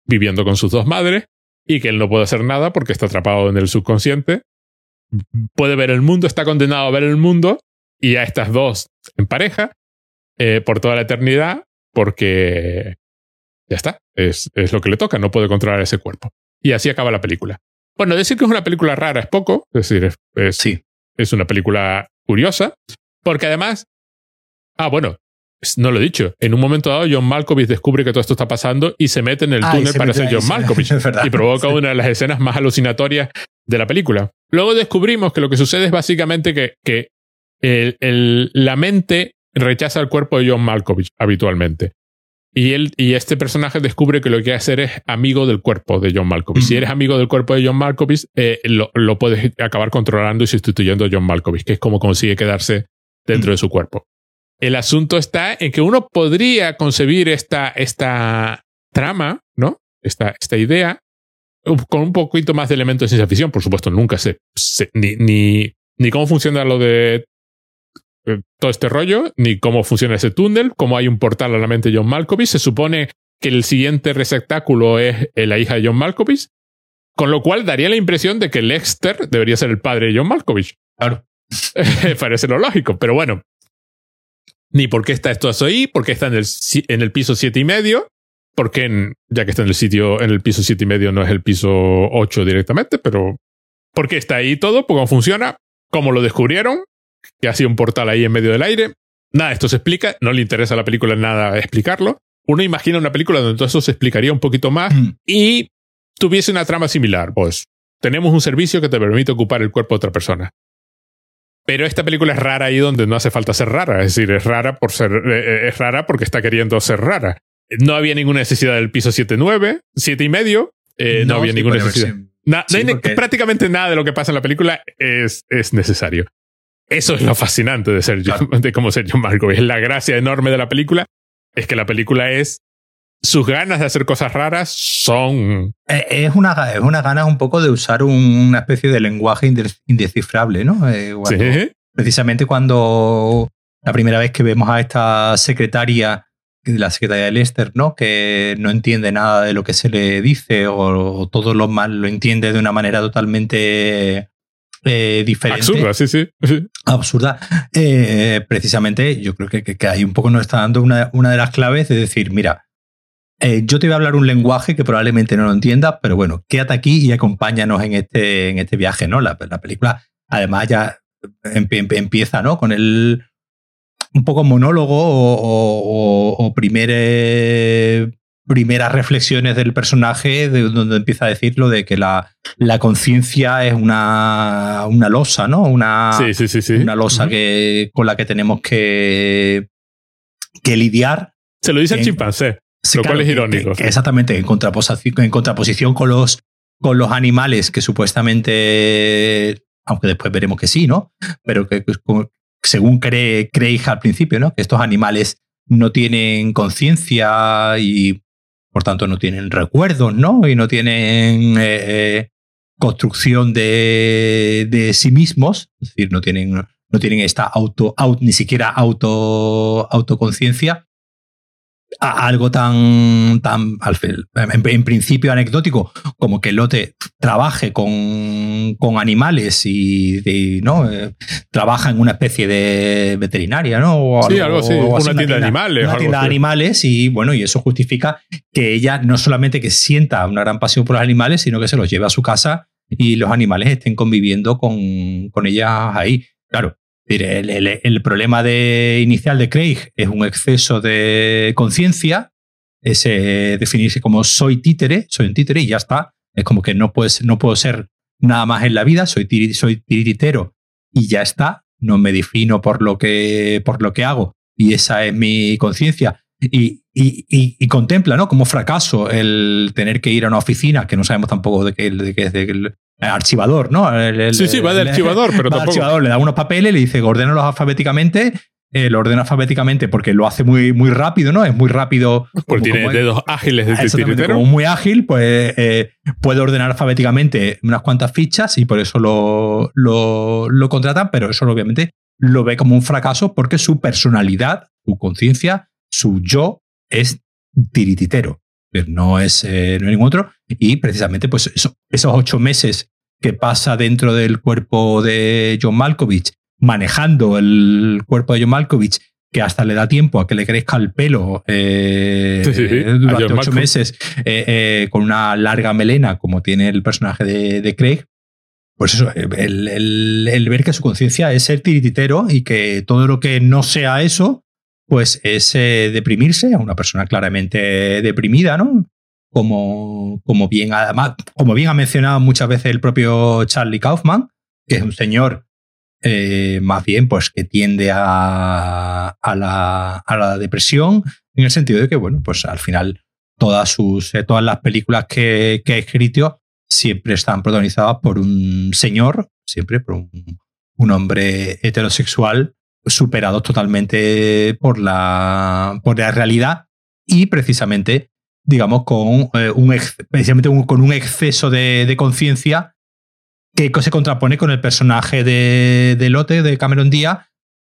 viviendo con sus dos madres, y que él no puede hacer nada porque está atrapado en el subconsciente puede ver el mundo, está condenado a ver el mundo y a estas dos en pareja eh, por toda la eternidad porque ya está, es, es, lo que le toca, no puede controlar ese cuerpo. Y así acaba la película. Bueno, decir que es una película rara es poco, es decir, es, sí. es una película curiosa, porque además, ah, bueno, no lo he dicho. En un momento dado, John Malkovich descubre que todo esto está pasando y se mete en el túnel para ser John Malkovich. y provoca una de las escenas más alucinatorias de la película. Luego descubrimos que lo que sucede es básicamente que, que el, el, la mente rechaza el cuerpo de John Malkovich habitualmente. Y, él, y este personaje descubre que lo que quiere hacer es amigo del cuerpo de John Malkovich. Si eres amigo del cuerpo de John Malkovich, eh, lo, lo, puedes acabar controlando y sustituyendo a John Malkovich, que es como consigue quedarse dentro de su cuerpo. El asunto está en que uno podría concebir esta, esta trama, ¿no? Esta, esta idea con un poquito más de elementos de ciencia ficción. Por supuesto, nunca sé, ni, ni, ni cómo funciona lo de todo este rollo, ni cómo funciona ese túnel, cómo hay un portal a la mente de John Malkovich. Se supone que el siguiente receptáculo es eh, la hija de John Malkovich, con lo cual daría la impresión de que Lexter debería ser el padre de John Malkovich. Claro. Parece lo lógico, pero bueno. Ni por qué está esto ahí, porque está en el, en el piso siete y medio, porque ya que está en el sitio, en el piso siete y medio no es el piso 8 directamente, pero ¿por qué está ahí todo? ¿Cómo funciona? ¿Cómo lo descubrieron? Que hacía un portal ahí en medio del aire. Nada, esto se explica, no le interesa a la película nada explicarlo. Uno imagina una película donde todo eso se explicaría un poquito más mm. y tuviese una trama similar. Pues tenemos un servicio que te permite ocupar el cuerpo de otra persona. Pero esta película es rara ahí donde no hace falta ser rara. Es decir, es rara por ser, eh, eh, es rara porque está queriendo ser rara. No había ninguna necesidad del piso 7-9, 7 y medio. Eh, no, había ninguna necesidad. Prácticamente nada de lo que pasa en la película es, es necesario. Eso es lo fascinante de ser de cómo ser John Malkovich. La gracia enorme de la película es que la película es sus ganas de hacer cosas raras son. Eh, es una, es una gana un poco de usar una especie de lenguaje indescifrable, ¿no? Eh, sí. Precisamente cuando la primera vez que vemos a esta secretaria, la secretaria de Lester, ¿no? Que no entiende nada de lo que se le dice o, o todo lo mal lo entiende de una manera totalmente eh, diferente. Absurda, sí, sí. Absurda. Eh, precisamente, yo creo que, que, ahí un poco nos está dando una, una de las claves de decir, mira, eh, yo te voy a hablar un lenguaje que probablemente no lo entiendas, pero bueno, quédate aquí y acompáñanos en este, en este viaje, ¿no? La, la película, además, ya empieza, ¿no? Con el un poco monólogo o, o, primer primeras reflexiones del personaje, de donde empieza a decir lo de que la, la conciencia es una, una losa, ¿no? Una, una losa que, con la que tenemos que, que lidiar. Se lo dice el chimpancé, lo cual es irónico. exactamente, en contraposición, en contraposición con, los, con los animales que supuestamente, aunque después veremos que sí, ¿no? Pero que, según cree, cree al principio, ¿no? Que estos animales no tienen conciencia y por tanto no tienen recuerdos, ¿no? Y no tienen eh, eh, construcción de, de, sí mismos, es decir, no tienen, no tienen esta auto, ni siquiera auto, autoconciencia algo tan, tan en, principio anecdótico como que Lote trabaje con, con animales y ¿no? Eh, trabaja en una especie de veterinaria, ¿no? sí, algo así, una, tienda, de animales. Una tienda de animales y bueno, y eso justifica que ella no solamente que sienta una gran pasión por los animales, sino que se los lleve a su casa y los animales estén conviviendo con, con ella ahí. Claro, el, problema de, inicial de Craig es un exceso de conciencia, es definirse como soy títere, soy un títere y ya está. Es como que no, puedes, no puedo ser nada más en la vida, soy, soy tiritero y ya está. No me defino por lo que, por lo que hago y esa es mi conciencia. Y, y, contempla ¿no? como fracaso el tener que ir a una oficina, que no sabemos tampoco de qué, de qué es de, archivador, ¿no? sí, sí, va de archivador, pero va archivador, le da unos papeles, le dice, ordénalos alfabéticamente, eh, lo ordena alfabéticamente porque lo hace muy, muy rápido, ¿no? Es muy rápido. Porque tiene dedos ágiles de Como muy ágil, pues eh, puede ordenar alfabéticamente unas cuantas fichas y por eso lo, lo, lo contratan, pero eso obviamente lo ve como un fracaso porque su personalidad, su conciencia, su yo es tirititero. No es, eh, no ningún otro. Y precisamente, pues esos ocho meses que pasa dentro del cuerpo de John Malkovich, manejando el cuerpo de John Malkovich, que hasta le da tiempo a que le crezca el pelo eh, durante ocho meses eh, con una larga melena, como tiene el personaje de, Craig. Pues eso, el, el ver que su conciencia es ser tirititero y que todo lo que no sea eso, pues es deprimirse a una persona claramente deprimida, ¿no? como, como, bien, como bien ha mencionado muchas veces el propio Charlie Kaufman, que es un señor eh, más bien pues que tiende a, a, la, depresión, en el sentido de que, bueno, pues al final todas sus eh, todas las películas que, ha escrito siempre están protagonizadas por un señor, siempre por un hombre heterosexual superados totalmente por la, por la realidad y precisamente, digamos, con, eh, un, precisamente con un exceso de, de conciencia que se contrapone con el personaje de, de Lotte, de Cameron Díaz,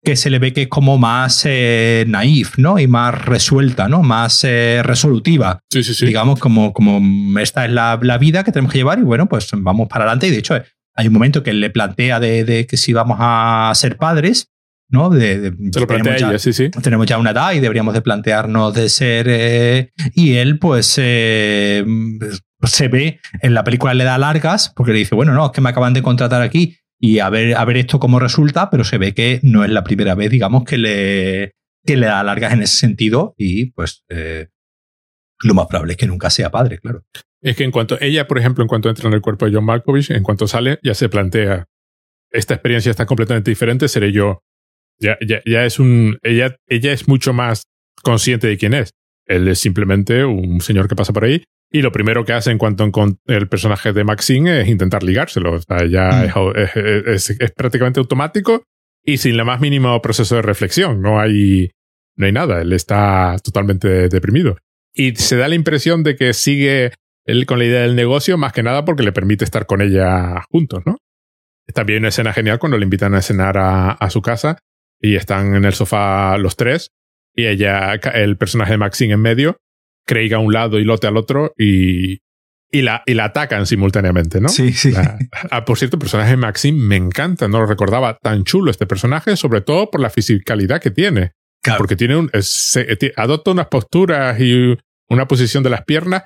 que se le ve que es como más eh, naif, ¿no? Y más resuelta, ¿no? Más eh, resolutiva. Sí, sí, sí. Digamos, como, como esta es la, la, vida que tenemos que llevar y bueno, pues vamos para adelante. Y de hecho, hay un momento que él le plantea de, de que si vamos a ser padres, ¿no? De, de Se lo plantea ella, ya, sí, sí. Tenemos ya una edad y deberíamos de plantearnos de ser... Eh, y él, pues, eh, se ve, en la película le da largas, porque le dice, bueno, no, es que me acaban de contratar aquí y a ver, a ver esto cómo resulta, pero se ve que no es la primera vez, digamos, que le, que le da largas en ese sentido y pues eh, lo más probable es que nunca sea padre, claro. Es que en cuanto ella, por ejemplo, en cuanto entra en el cuerpo de John Malkovich, en cuanto sale, ya se plantea, esta experiencia está completamente diferente, seré yo. Ya, ya, ya es un, ella, ella es mucho más consciente de quién es. Él es simplemente un señor que pasa por ahí y lo primero que hace en cuanto con el personaje de Maxine es intentar ligárselo. O sea, ya mm. es, es, es, prácticamente automático y sin el más mínimo proceso de reflexión. No hay, no hay nada. Él está totalmente deprimido. Y se da la impresión de que sigue él con la idea del negocio más que nada porque le permite estar con ella juntos, ¿no? También una escena genial cuando le invitan a cenar a, a su casa y están en el sofá los tres y ella, el personaje de Maxine en medio Craig a un lado y Lotte al otro y, y, la, y la atacan simultáneamente, ¿no? Sí, sí. La, ah, por cierto, el personaje de Maxine me encanta, no lo recordaba tan chulo este personaje, sobre todo por la fisicalidad que tiene. Claro. Porque tiene un, se, adopta unas posturas y una posición de las piernas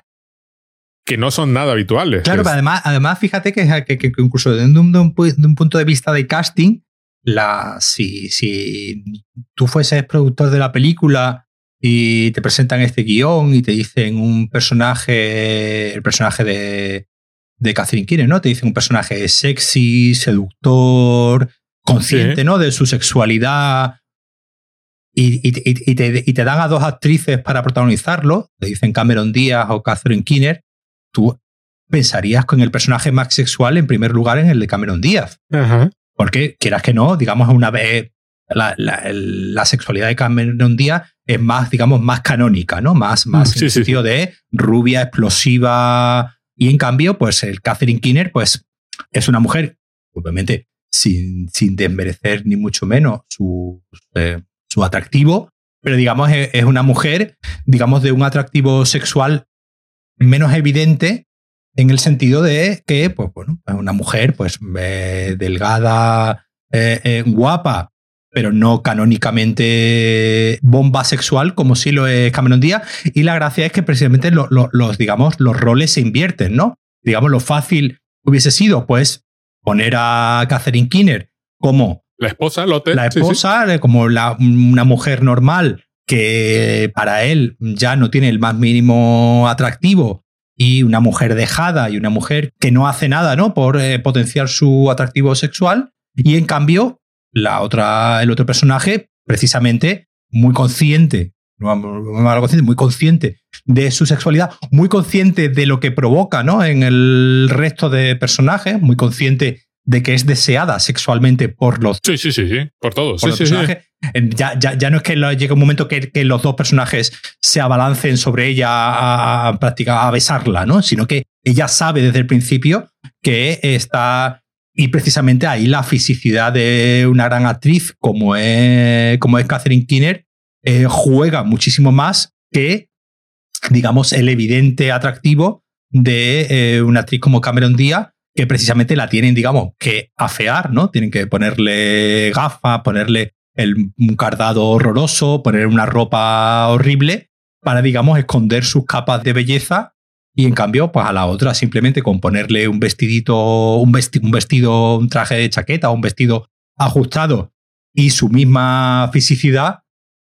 que no son nada habituales. Claro, pero además, además fíjate que, que, que incluso desde un, de, un, de un, punto de vista de casting, la, si, si tú fueses productor de la película y te presentan este guion y te dicen un personaje, el personaje de, de Catherine Keener, ¿no? Te dicen un personaje sexy, seductor, consciente, sí. ¿no? De su sexualidad. Y, y, y, te, y, te, dan a dos actrices para protagonizarlo, te dicen Cameron Díaz o Catherine Keener, tú pensarías con el personaje más sexual en primer lugar en el de Cameron Díaz. Porque quieras que no, digamos, una vez la, la, la, sexualidad de Cameron Díaz es más, digamos, más canónica, ¿no? Más, más sí, en el sí, sentido sí. de rubia, explosiva. Y en cambio, pues el Catherine Keener, pues es una mujer, obviamente, sin, sin desmerecer ni mucho menos su, eh, su atractivo, pero digamos, es, es, una mujer, digamos, de un atractivo sexual menos evidente en el sentido de que, pues bueno, una mujer, pues eh, delgada, eh, guapa, pero no canónicamente bomba sexual como sí lo es Cameron Díaz. Y la gracia es que precisamente lo, lo, los, digamos, los roles se invierten, ¿no? Digamos, lo fácil hubiese sido, pues, poner a Catherine Keener como la esposa, Lotte. La esposa, sí, sí. como la, una mujer normal que para él ya no tiene el más mínimo atractivo y una mujer dejada y una mujer que no hace nada, ¿no? Por eh, potenciar su atractivo sexual. Y en cambio, la otra, el otro personaje, precisamente muy consciente, muy consciente de su sexualidad, muy consciente de lo que provoca ¿no? en el resto de personajes, muy consciente de que es deseada sexualmente por los. Sí, sí, sí, sí. por todos. Por sí, los sí, personajes. Sí. Ya, ya, ya, no es que llegue un momento que, que, los dos personajes se abalancen sobre ella a, a, a, besarla, ¿no? Sino que ella sabe desde el principio que está y precisamente ahí la fisicidad de una gran actriz como es, como es Catherine Keener eh, juega muchísimo más que, digamos, el evidente atractivo de eh, una actriz como Cameron Díaz, que precisamente la tienen, digamos, que afear, ¿no? Tienen que ponerle gafas, ponerle el, un cardado horroroso, poner una ropa horrible para, digamos, esconder sus capas de belleza y en cambio, pues a la otra simplemente con ponerle un vestidito, un, un vestido, un traje de chaqueta, un vestido ajustado y su misma fisicidad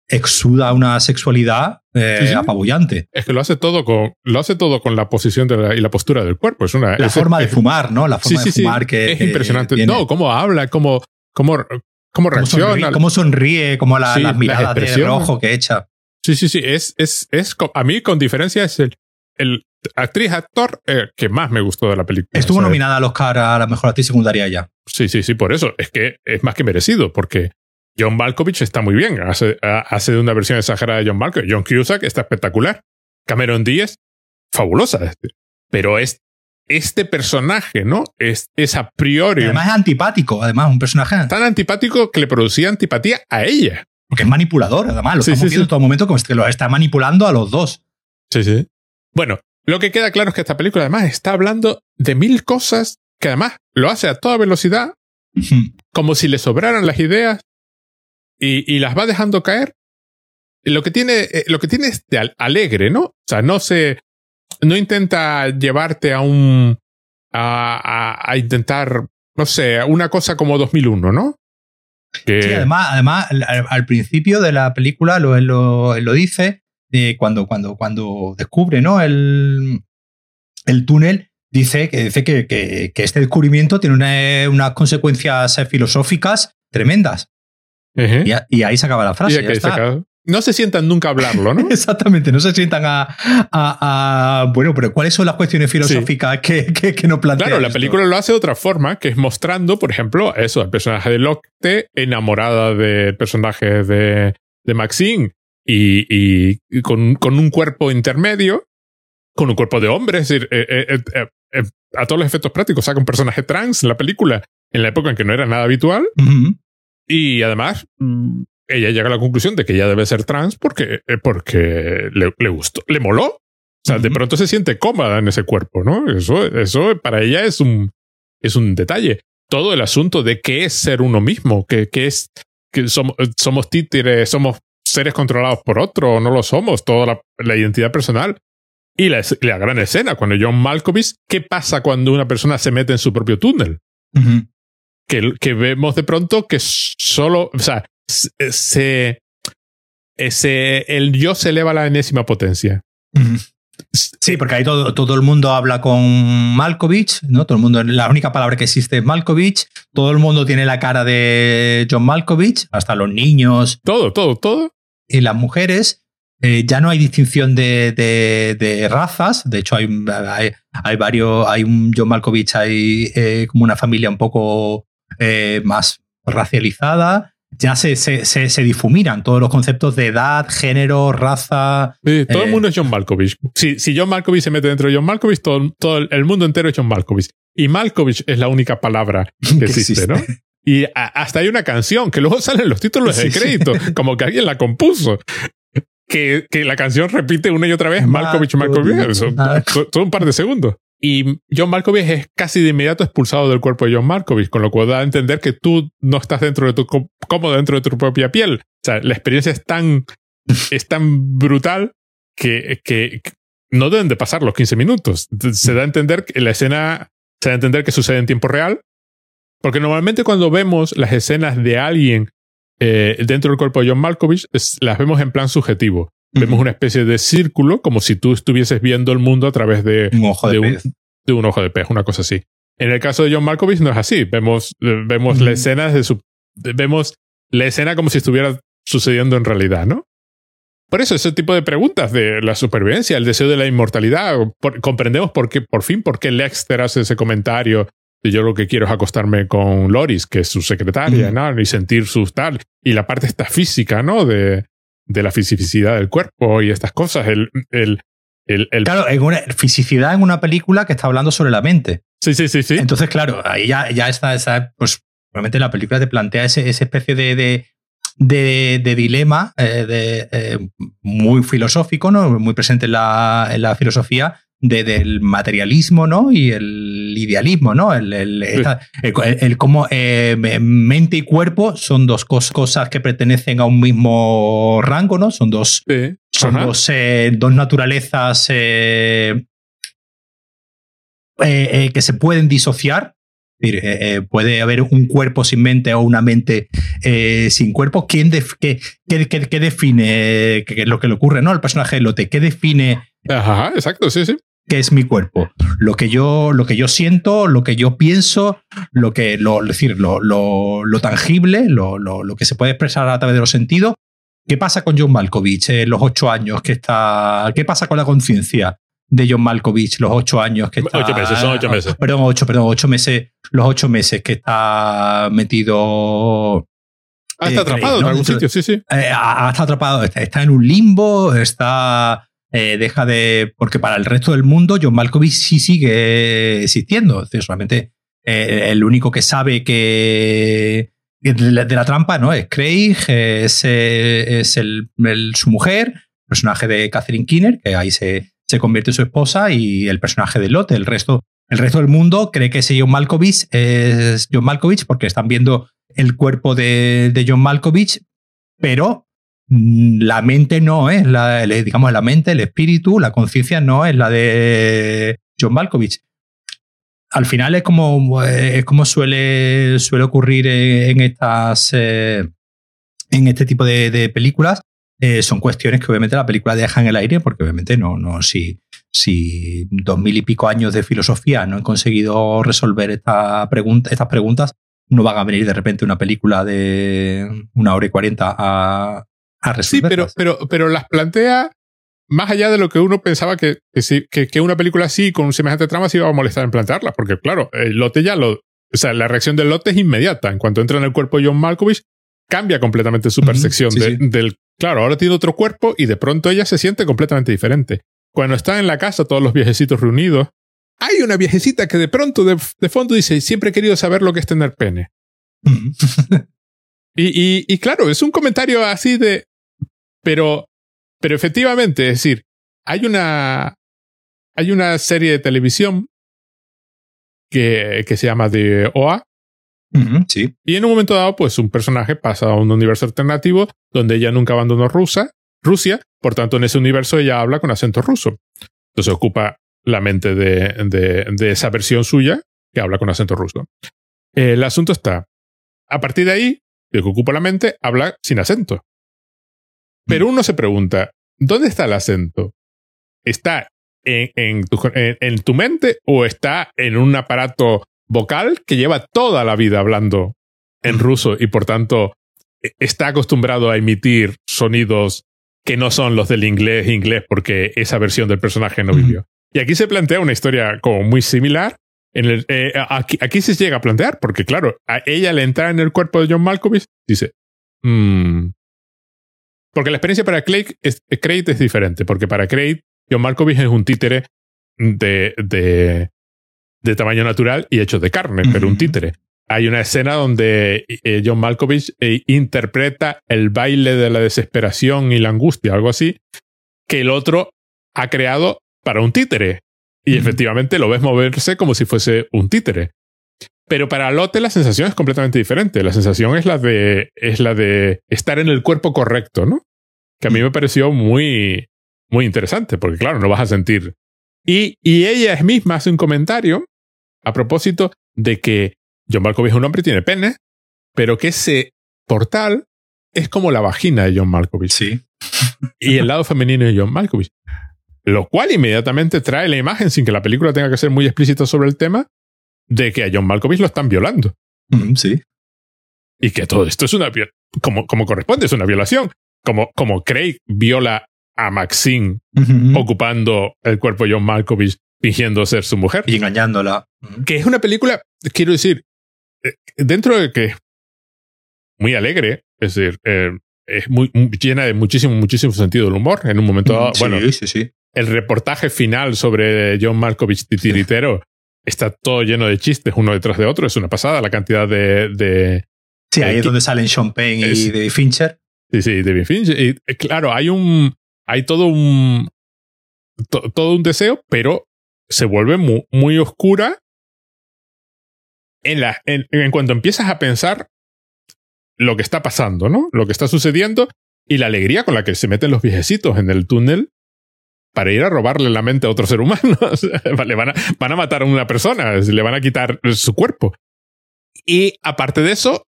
exuda una sexualidad eh, sí, sí. apabullante. Es que lo hace todo con lo hace todo con la posición de la, y la postura del cuerpo. Es una la es, forma es, de fumar, ¿no? La forma sí, de fumar que es impresionante. Que no, cómo habla, cómo cómo cómo reacciona, cómo sonríe, cómo sonríe, cómo la, las miradas las de rojo que echa. Sí, sí, sí. Es, es, es, a mí, con diferencia, es el, el actriz actor eh, que más me gustó de la película. Estuvo nominada al Oscar a la mejor actriz secundaria ya. Sí, sí, sí, por eso. Es que es más que merecido, porque John Malkovich está muy bien. Hace, hace de una versión exagerada de John Malkovich. John Cusack está espectacular. Cameron Díaz, fabulosa. Este. Pero es, este personaje, ¿no? Es, es a priori. además es antipático, además, un personaje. Tan antipático que le producía antipatía a ella. Porque es manipulador, además. Lo estamos viendo en todo momento como que lo está manipulando a los dos. Sí, sí. Bueno, lo que queda claro es que esta película además está hablando de mil cosas que además lo hace a toda velocidad, como si le sobraran las ideas y, las va dejando caer. Lo que tiene, eh, lo que tiene es de alegre, ¿no? O sea, no se, no intenta llevarte a un, a, a, intentar, no sé, una cosa como 2001, ¿no? Que... Sí, además, además al, principio de la película lo, lo, lo dice, eh, cuando, cuando, cuando descubre ¿no? el, el túnel, dice que, dice que, que, este descubrimiento tiene una, unas consecuencias filosóficas tremendas. Y, ahí se acaba la frase. No se sientan nunca a hablarlo, ¿no? Exactamente, no se sientan a, a, Bueno, pero ¿cuáles son las cuestiones filosóficas que, que, que, no plantean? Claro, la película lo hace de otra forma, que es mostrando, por ejemplo, eso, el personaje de Locke enamorada del personaje de, de Maxine y, y con, con, un cuerpo intermedio, con un cuerpo de hombre, es decir, eh, eh, eh, a todos los efectos prácticos saca un personaje trans en la película, en la época en que no era nada habitual. Y además, mm, ella llega a la conclusión de que ella debe ser trans porque, eh, porque le, le gustó, le moló. O sea, de pronto se siente cómoda en ese cuerpo, ¿no? Eso, eso para ella es un, es un detalle. Todo el asunto de qué es ser uno mismo, que, es, que somos, somos títeres, somos seres controlados por otro o no lo somos, toda la, identidad personal. Y la, la, gran escena, cuando John Malkovich, ¿qué pasa cuando una persona se mete en su propio túnel? Que, que, vemos de pronto que solo, o sea, se, ese, el yo se eleva a la enésima potencia. Sí, porque ahí todo, todo el mundo habla con Malkovich, ¿no? Todo el mundo, la única palabra que existe es Malkovich, todo el mundo tiene la cara de John Malkovich, hasta los niños. Todo, todo, todo. Y las mujeres, eh, ya no hay distinción de, de, razas, de hecho hay, hay, varios, hay un John Malkovich, hay eh, como una familia un poco eh, más racializada, ya se, se, se, difuminan todos los conceptos de edad, género, raza. Sí, todo el eh, mundo es John Malkovich. Si, si John Malkovich se mete dentro de John Malkovich, todo, todo el mundo entero es John Malkovich. Y Malkovich es la única palabra que, existe, ¿no? Y hasta hay una canción que luego salen los títulos de crédito, como que alguien la compuso. Que, que, la canción repite una y otra vez Malkovich, Malkovich. todo un par de segundos. Y John Malkovich es casi de inmediato expulsado del cuerpo de John Malkovich, con lo cual da a entender que tú no estás dentro de tu, cómodo dentro de tu propia piel. O sea, la experiencia es tan, es tan brutal que, que, no deben de pasar los 15 minutos. Se da a entender que la escena, se da a entender que sucede en tiempo real. Porque normalmente cuando vemos las escenas de alguien eh, dentro del cuerpo de John Malkovich, las vemos en plan subjetivo. Vemos una especie de círculo, como si tú estuvieses viendo el mundo a través de un ojo de, pez. de un ojo de pez, una cosa así. En el caso de John Malkovich no es así. Vemos, vemos la escena de su, vemos la escena como si estuviera sucediendo en realidad, ¿no? Por eso, ese tipo de preguntas de la supervivencia, el deseo de la inmortalidad, comprendemos por qué, por fin, por qué Lexter hace ese comentario de yo lo que quiero es acostarme con Loris, que es su secretaria, ¿no? Y sentir su tal. Y la parte esta física, ¿no? De, de la fisicidad del cuerpo y estas cosas. El, el, el, Claro, en una fisicidad en una película que está hablando sobre la mente. Sí, sí, sí, sí. Entonces, claro, ahí ya, ya está, pues realmente la película te plantea ese, esa especie de, de, de, dilema eh, de, eh, muy filosófico, ¿no? Muy presente en la, en la filosofía, del materialismo ¿no? y el idealismo, ¿no? El, el, el, cómo eh, mente y cuerpo son dos cosas que pertenecen a un mismo rango, ¿no? Son dos, son dos, eh, dos, naturalezas eh, que se pueden disociar. puede haber un cuerpo sin mente o una mente sin cuerpo. ¿Quién qué, qué, define qué es lo que le ocurre ¿no? al personaje de Lote? ¿Qué define Ajá, exacto, sí, sí qué es mi cuerpo, lo que yo, lo que yo siento, lo que yo pienso, lo que, lo, decir, lo, lo, tangible, lo, lo, que se puede expresar a través de los sentidos, ¿Qué pasa con John Malkovich en los ocho años que está? ¿Qué pasa con la conciencia de John Malkovich los ocho años que está? Ocho meses, son ocho meses. Perdón, ocho, perdón, ocho meses, los ocho meses que está metido. Ah, está eh, atrapado en ¿no? algún sitio, sí, sí. Eh, ha- está atrapado, está, está en un limbo, está. Eh, deja de. Porque para el resto del mundo, John Malkovich sí sigue existiendo. Es decir, solamente eh, el único que sabe que. De la, trampa, ¿no? Es Craig, es, eh, es el, el- su mujer, personaje de Catherine Keener, que ahí se, se convierte en su esposa, y el personaje de Lot. El resto, el resto del mundo cree que ese John Malkovich es John Malkovich porque están viendo el cuerpo de, de John Malkovich, pero la mente no es la, digamos, la mente, el espíritu, la conciencia no es la de John Malkovich. Al final es como, es como suele, suele ocurrir en, estas eh, en este tipo de, de películas. Eh, son cuestiones que obviamente la película deja en el aire, porque obviamente no, no, si, si dos mil y pico años de filosofía no han conseguido resolver esta pregunta, estas preguntas, no van a venir de repente una película de una hora y cuarenta a, a Sí, pero, pero, pero las plantea más allá de lo que uno pensaba que, que, que- una película así, con semejante trama, se iba a molestar en plantearlas. Porque, claro, el lote ya lo. O sea, la reacción del lote es inmediata. En cuanto entra en el cuerpo de John Malkovich, cambia completamente su percepción sí, de- sí. del. Claro, ahora tiene otro cuerpo y de pronto ella se siente completamente diferente. Cuando están en la casa, todos los viejecitos reunidos, hay una viejecita que de pronto, de, de fondo, dice: Siempre he querido saber lo que es tener pene. Y, y, y claro, es un comentario así de. Pero, pero efectivamente, es decir, hay una. Hay una serie de televisión que, que se llama The OA. Sí. Y en un momento dado, pues un personaje pasa a un universo alternativo donde ella nunca abandonó Rusia, Rusia, por tanto en ese universo ella habla con acento ruso. Entonces ocupa la mente de, de, de esa versión suya que habla con acento ruso. El asunto está, a partir de ahí, de que ocupa la mente, habla sin acento. Pero uno se pregunta, ¿dónde está el acento? ¿Está en, en tu, en- en tu mente o está en un aparato vocal que lleva toda la vida hablando en ruso y por tanto e- está acostumbrado a emitir sonidos que no son los del inglés inglés porque esa versión del personaje no vivió. Y aquí se plantea una historia como muy similar. En el, eh, aquí, aquí se llega a plantear porque claro, a ella le entra en el cuerpo de John Malkovich, dice, "Mm". porque la experiencia para Craig es, Craig es diferente, porque para Craig John Malkovich es un títere de, de, de tamaño natural y hecho de carne, pero un títere. Hay una escena donde eh, John Malkovich eh, interpreta el baile de la desesperación y la angustia, algo así, que el otro ha creado para un títere. Y efectivamente lo ves moverse como si fuese un títere. Pero para Lotte la sensación es completamente diferente. La sensación es la de, es la de estar en el cuerpo correcto, ¿no? Que a mí me pareció muy, muy interesante, porque claro, no vas a sentir. Y, y ella es misma hace un comentario a propósito de que John Malkovich es un hombre y tiene pene, pero que ese portal es como la vagina de John Malkovich Sí. y el lado femenino de John Malkovich. Lo cual inmediatamente trae la imagen, sin que la película tenga que ser muy explícita sobre el tema, de que a John Malkovich lo están violando. Ujú, sí. Y que todo esto es una como, como corresponde, es una violación. Como, como Craig viola a Maxine ocupando el cuerpo de John Malkovich fingiendo ser su mujer. Y engañándola. Que es una película, quiero decir, eh, dentro de que es muy alegre, es decir, eh, es muy, muy- llena de muchísimo, muchísimo sentido del humor. En un momento dado, Sí, bueno, sí, sí. El reportaje final sobre John Malkovich titiritero está todo lleno de chistes uno detrás de otro. Es una pasada la cantidad de. de Sí, ahí Eh, es donde salen Sean Penn y es- David Fincher. sí, sí, David Finch. Y, eh, claro, hay un. Hay todo un. to- todo un deseo, pero se vuelve mu- muy, oscura en, la, en, en cuanto empiezas a pensar lo que está pasando, ¿no? Lo que está sucediendo y la alegría con la que se meten los viejecitos en el túnel para ir a robarle la mente a otro ser humano. Le van a, van a matar a una persona, le van a quitar su cuerpo. Y aparte de eso,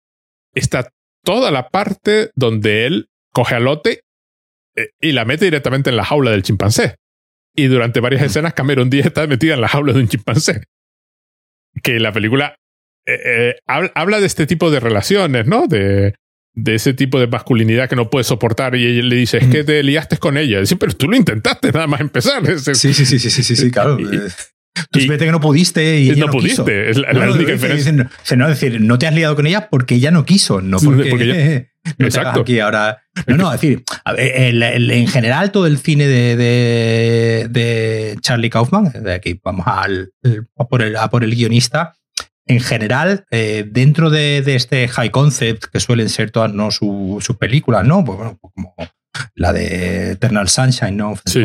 está toda la parte donde él coge a Lotte eh, y la mete directamente en la jaula del chimpancé. Y durante varias Mm. escenas Cameron Díaz está metida en la jaula de un chimpancé. Que la película eh, eh, habla de este tipo de relaciones, ¿no? De, de ese tipo de masculinidad que no puede soportar y ella le dice, es que te liaste con ella. Dice, pero tú lo intentaste nada más empezar. Sí, sí, sí, sí, sí, sí, sí claro. Tú y, que no pudiste y no, pudiste, es la, única diferencia. no, es decir, no te has liado con ella porque ella no quiso, no porque, no Exacto. aquí ahora. No, no, es decir, en general todo el cine de, de, de Charlie Kaufman, de aquí vamos al, a, por el, a por el guionista, en general, eh, dentro de, de, este high concept que suelen ser todas ¿no? sus su películas, ¿no? Pues, bueno, pues como la de Eternal Sunshine, ¿no? Sí.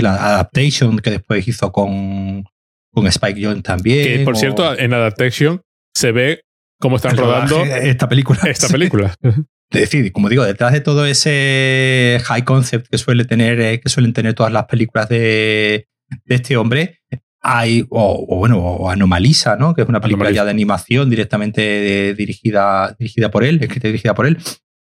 la Adaptation que después hizo con, con Spike Jones también. Que por cierto, en Adaptation se ve cómo están rodando esta película. Esta película. Es decir, como digo, detrás de todo ese high concept que suele tener, eh, que suelen tener todas las películas de, de este hombre, hay, o, bueno, o Anomalisa, ¿no? Que es una película ya de animación directamente dirigida, dirigida por él, escrita y dirigida por él.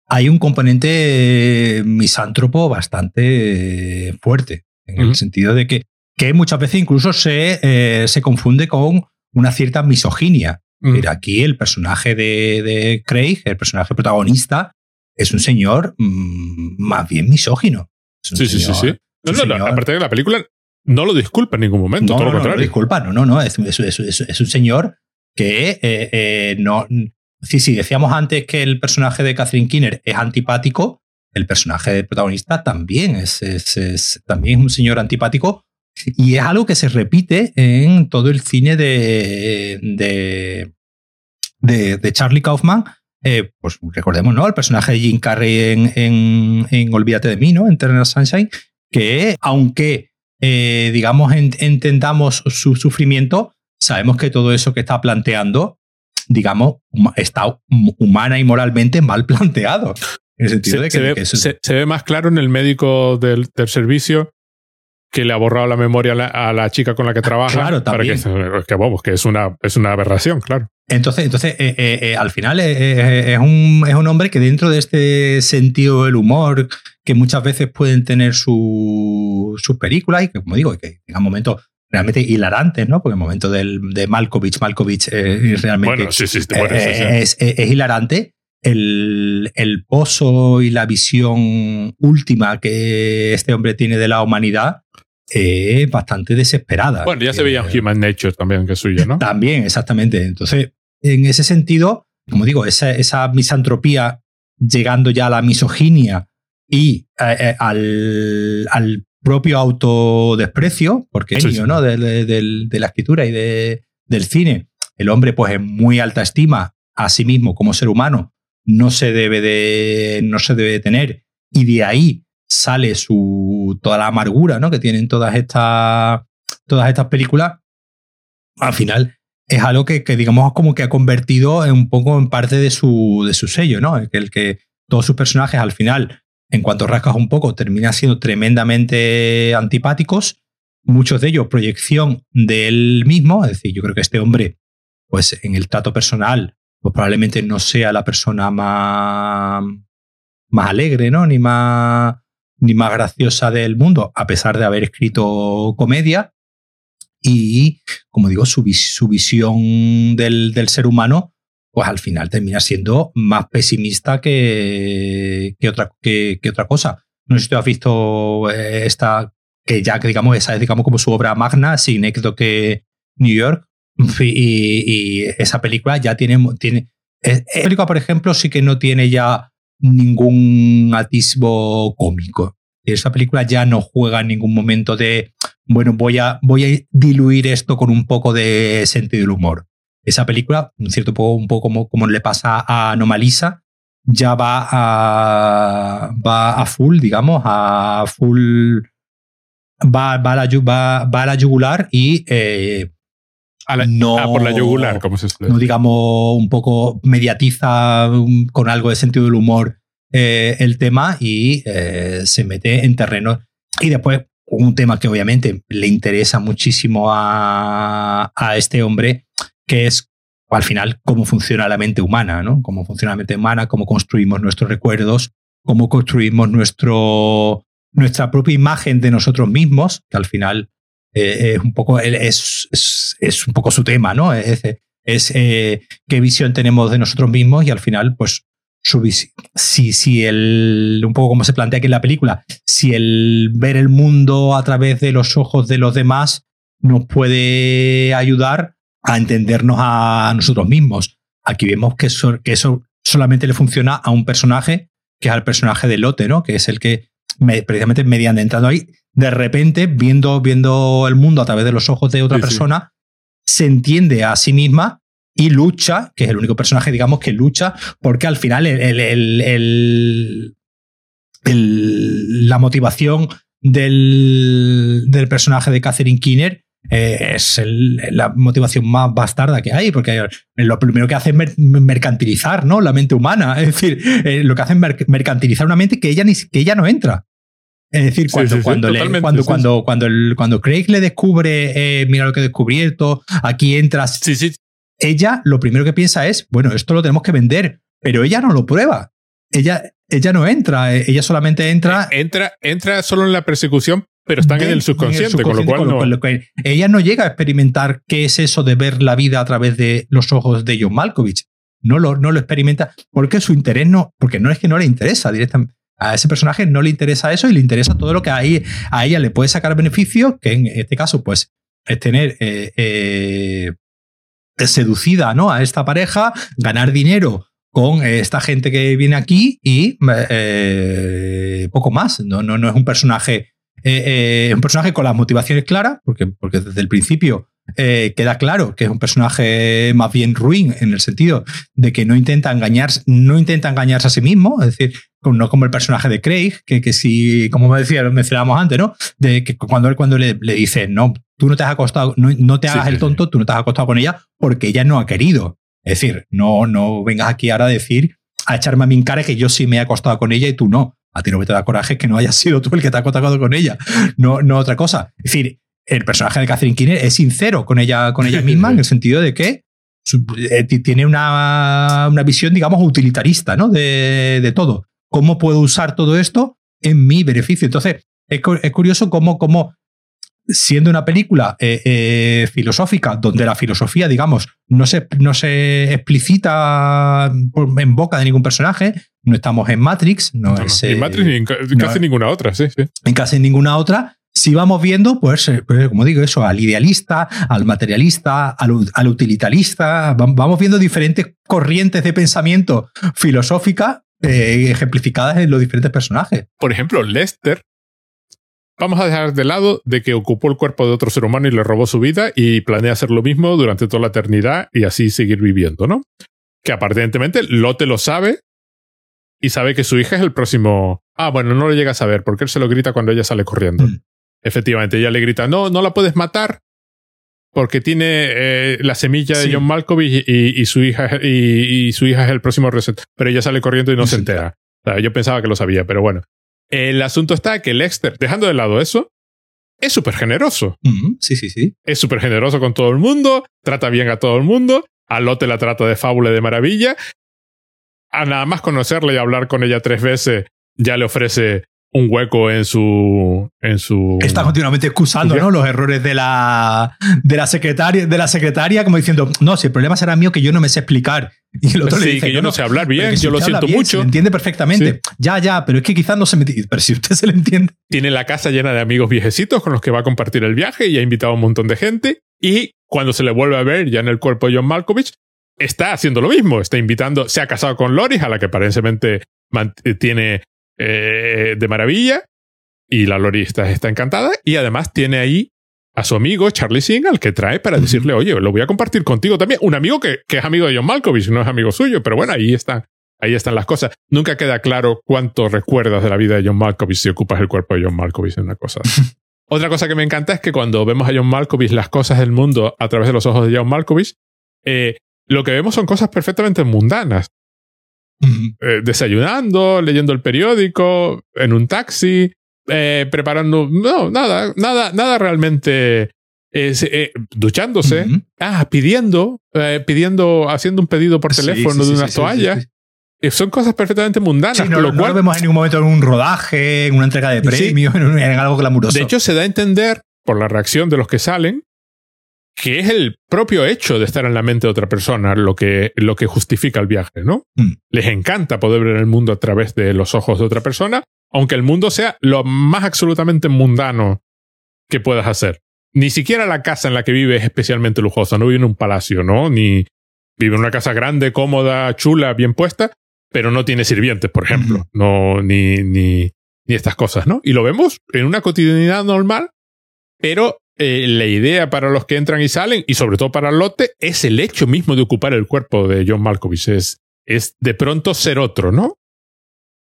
Hay un componente misántropo bastante fuerte, en el sentido de que, que muchas veces incluso se, eh, se confunde con una cierta misoginia. Mira, aquí el personaje de, de, Craig, el personaje protagonista, es un señor mm, más bien misógino. sí, sí, sí, sí, aparte de la película no lo disculpa en ningún momento, no, todo lo contrario. No, disculpa, no, no, no. Es, un señor que eh, eh, no. Sí, sí, decíamos antes que el personaje de Catherine Kinner es antipático. El personaje del protagonista también es, también es un señor antipático. Y es algo que se repite en todo el cine de, de, de, Charlie Kaufman. Eh, pues recordemos, ¿no? El personaje de Jim Carrey en, en, en Olvídate de mí, ¿no? En Eternal Sunshine, que aunque eh, digamos, entendamos su sufrimiento, sabemos que todo eso que está planteando, digamos, está humana y moralmente mal planteado. En el sentido se, de que, ve, se, ve, más claro en el médico del, servicio que le ha borrado la memoria a la, chica con la que trabaja. Claro, también. que, vamos, que es una, es una aberración, claro. Entonces, entonces eh, eh, al final es, un, es un hombre que dentro de este sentido del humor que muchas veces pueden tener sus películas y que, como digo, que tengan momentos realmente hilarantes, ¿no? Porque el momento del, de Malkovich, Malkovich eh, realmente eh, es, hilarante. El, el, pozo y la visión última que este hombre tiene de la humanidad es bastante desesperada. Bueno, ya se veía en Human Nature también, que es suyo, ¿no? También, exactamente. Entonces, en ese sentido, como digo, esa, esa misantropía llegando ya a la misoginia y eh, eh, al, al, propio autodesprecio, porque es ¿no? De, de, la escritura y de, del cine, el hombre pues en muy alta estima a sí mismo como ser humano, no se debe de, no se debe de tener, y de ahí sale su, toda la amargura ¿no? que tienen todas estas, todas estas películas, al final es algo que, que, digamos como que ha convertido en un poco en parte de su, de su sello, ¿no? El que todos sus personajes al final en cuanto rascas un poco, terminan siendo tremendamente antipáticos. Muchos de ellos proyección de él mismo, es decir, yo creo que este hombre, pues en el trato personal, pues probablemente no sea la persona más, más alegre, ¿no? Ni más, ni más graciosa del mundo, a pesar de haber escrito comedia. Y, como digo, su, su visión del, ser humano pues al final termina siendo más pesimista que, que, otra, que, otra cosa. No sé si tú has visto eh, esta, que ya digamos, esa es digamos como su obra magna, que New York, y, esa película ya tiene, tiene esa película, por ejemplo, sí que no tiene ya ningún atisbo cómico. Esa película ya no juega en ningún momento de, bueno, voy a, voy a diluir esto con un poco de sentido del humor esa película, un cierto poco, un poco como, como le pasa a Anomalisa, ya va a, va a full, digamos, a full, va, va, a, la, va, va a la yugular y eh, no, ah, por la yugular, como se No digamos un poco mediatiza con algo de sentido del humor eh, el tema y eh, se mete en terreno. Y después un tema que obviamente le interesa muchísimo a, a este hombre que es al final cómo funciona la mente humana, ¿no? Cómo funciona la mente humana, cómo construimos nuestros recuerdos, cómo construimos nuestro, nuestra propia imagen de nosotros mismos, que al final eh, es un poco es, es, un poco su tema, ¿no? Es, es eh, qué visión tenemos de nosotros mismos y al final, pues su si, si el, un poco como se plantea aquí en la película, si el ver el mundo a través de los ojos de los demás nos puede ayudar a entendernos a nosotros mismos. Aquí vemos que eso, que eso solamente le funciona a un personaje, que es al personaje de Lote, ¿no? Que es el que, precisamente mediante entrando ahí, de repente, viendo, viendo el mundo a través de los ojos de otra persona, se entiende a sí misma y lucha, que es el único personaje, digamos, que lucha, porque al final el, la motivación del, del, personaje de Catherine Keener eh, es la motivación más bastarda que hay, porque lo primero que hace es mercantilizar ¿no? la mente humana. Es decir, eh, lo que hace es mercantilizar una mente que ella, ni, que ella no entra. Es decir, cuando, cuando, cuando, cuando, cuando, cuando, Craig le descubre, eh, mira lo que he descubierto, aquí entras. Ella lo primero que piensa es, bueno, esto lo tenemos que vender, pero ella no lo prueba. Ella, ella no entra, ella solamente entra. Entra, entra solo en la persecución pero están en el subconsciente, con lo cual no... ella no llega a experimentar qué es eso de ver la vida a través de los ojos de John Malkovich. No lo, no lo experimenta porque su interés no, porque no es que no le interesa directamente. A ese personaje no le interesa eso y le interesa todo lo que ahí, a ella le puede sacar beneficio, que en este caso, pues, es tener eh, eh, seducida ¿no? a esta pareja, ganar dinero con esta gente que viene aquí y eh, poco más. No, no, es un personaje eh, eh, un personaje con las motivaciones claras, porque, porque desde el principio eh, queda claro que es un personaje más bien ruin en el sentido de que no intenta engañarse, no intenta engañarse a sí mismo, es decir, no como el personaje de Craig, que, que si, como me decía, mencionábamos antes, ¿no? De que cuando, cuando le, le dice, no, tú no te has acostado, no, te hagas el tonto, tú no te has acostado con ella porque ella no ha querido. Es decir, no, no vengas aquí ahora a decir, a echarme a mi cara que yo sí me he acostado con ella y tú no a ti no te da coraje que no hayas sido tú el que te ha contactado con ella, no, no otra cosa. Es decir, el personaje de Catherine Keener es sincero con ella, con ella misma en el sentido de que eh, tiene una, una, visión, digamos, utilitarista ¿no? de, de, todo. ¿Cómo puedo usar todo esto en mi beneficio? Entonces, es, es curioso cómo, cómo siendo una película eh, eh, filosófica, donde la filosofía, digamos, no se, no se explicita en boca de ningún personaje, no estamos en Matrix, no, es. en Matrix ni en, casi ninguna otra, sí, sí. En casi ninguna otra. Si vamos viendo, pues, pues, como digo, eso, al idealista, al materialista, al, utilitarista, vamos viendo diferentes corrientes de pensamiento filosófica eh, ejemplificadas en los diferentes personajes. Por ejemplo, Lester Vamos a dejar de lado de que ocupó el cuerpo de otro ser humano y le robó su vida y planea hacer lo mismo durante toda la eternidad y así seguir viviendo, ¿no? Que aparentemente Lote lo sabe y sabe que su hija es el próximo. Ah, bueno, no lo llega a saber porque él se lo grita cuando ella sale corriendo. Mm. Efectivamente, ella le grita, no, no la puedes matar porque tiene eh, la semilla de John Malkovich y, su hija, y, su hija es el próximo Pero ella sale corriendo y no, se entera. yo pensaba que lo sabía, pero bueno. El asunto está que Lexter, dejando de lado eso, es súper generoso. sí, sí, sí. Es súper generoso con todo el mundo, trata bien a todo el mundo, a Lotte la trata de fábula y de maravilla. A nada más conocerla y hablar con ella tres veces, ya le ofrece un hueco en su en su está continuamente excusando ¿no? los errores de la de la secretaria de la secretaria como diciendo no si el problema será mío que yo no me sé explicar y el otro le dice que yo no, sé hablar bien yo lo siento mucho se entiende perfectamente. Ya ya pero es que quizás no se me pero si usted se le entiende. Tiene la casa llena de amigos viejecitos con los que va a compartir el viaje y ha invitado a un montón de gente. Y cuando se le vuelve a ver ya en el cuerpo de John Malkovich está haciendo lo mismo. Está invitando se ha casado con Loris a la que aparentemente tiene eh, de maravilla y la lorista está encantada y además tiene ahí a su amigo Charlie Singal que trae para decirle, oye, lo voy a compartir contigo también. Un amigo que, que es amigo de John Malkovich, no es amigo suyo, pero bueno, ahí están, ahí están las cosas. Nunca queda claro cuánto recuerdas de la vida de John Malkovich si ocupas el cuerpo de John Malkovich en una cosa. Otra cosa que me encanta es que cuando vemos a John Malkovich las cosas del mundo a través de los ojos de John Malkovich, eh, lo que vemos son cosas perfectamente mundanas. Eh, desayunando, leyendo el periódico, en un taxi, eh, preparando. No, nada, nada, nada realmente. Eh, duchándose, ah, pidiendo, pidiendo, haciendo un pedido por teléfono de una toalla. Son cosas perfectamente mundanas. no, lo cual, vemos en ningún momento en un rodaje, en una entrega de premios, en, algo glamuroso. De hecho, se da a entender, por la reacción de los que salen, que es el propio hecho de estar en la mente de otra persona lo que, lo que justifica el viaje, ¿no? Mm. Les encanta poder ver el mundo a través de los ojos de otra persona, aunque el mundo sea lo más absolutamente mundano que puedas hacer. Ni siquiera la casa en la que vive es especialmente lujosa, no vive en un palacio, ¿no? Ni vive en una casa grande, cómoda, chula, bien puesta, pero no tiene sirvientes, por ejemplo, no, ni, ni, ni estas cosas, ¿no? Y lo vemos en una cotidianidad normal, pero eh, la idea para los que entran y salen, y sobre todo para Lotte, es el hecho mismo de ocupar el cuerpo de John Malkovich. Es, es de pronto ser otro, ¿no?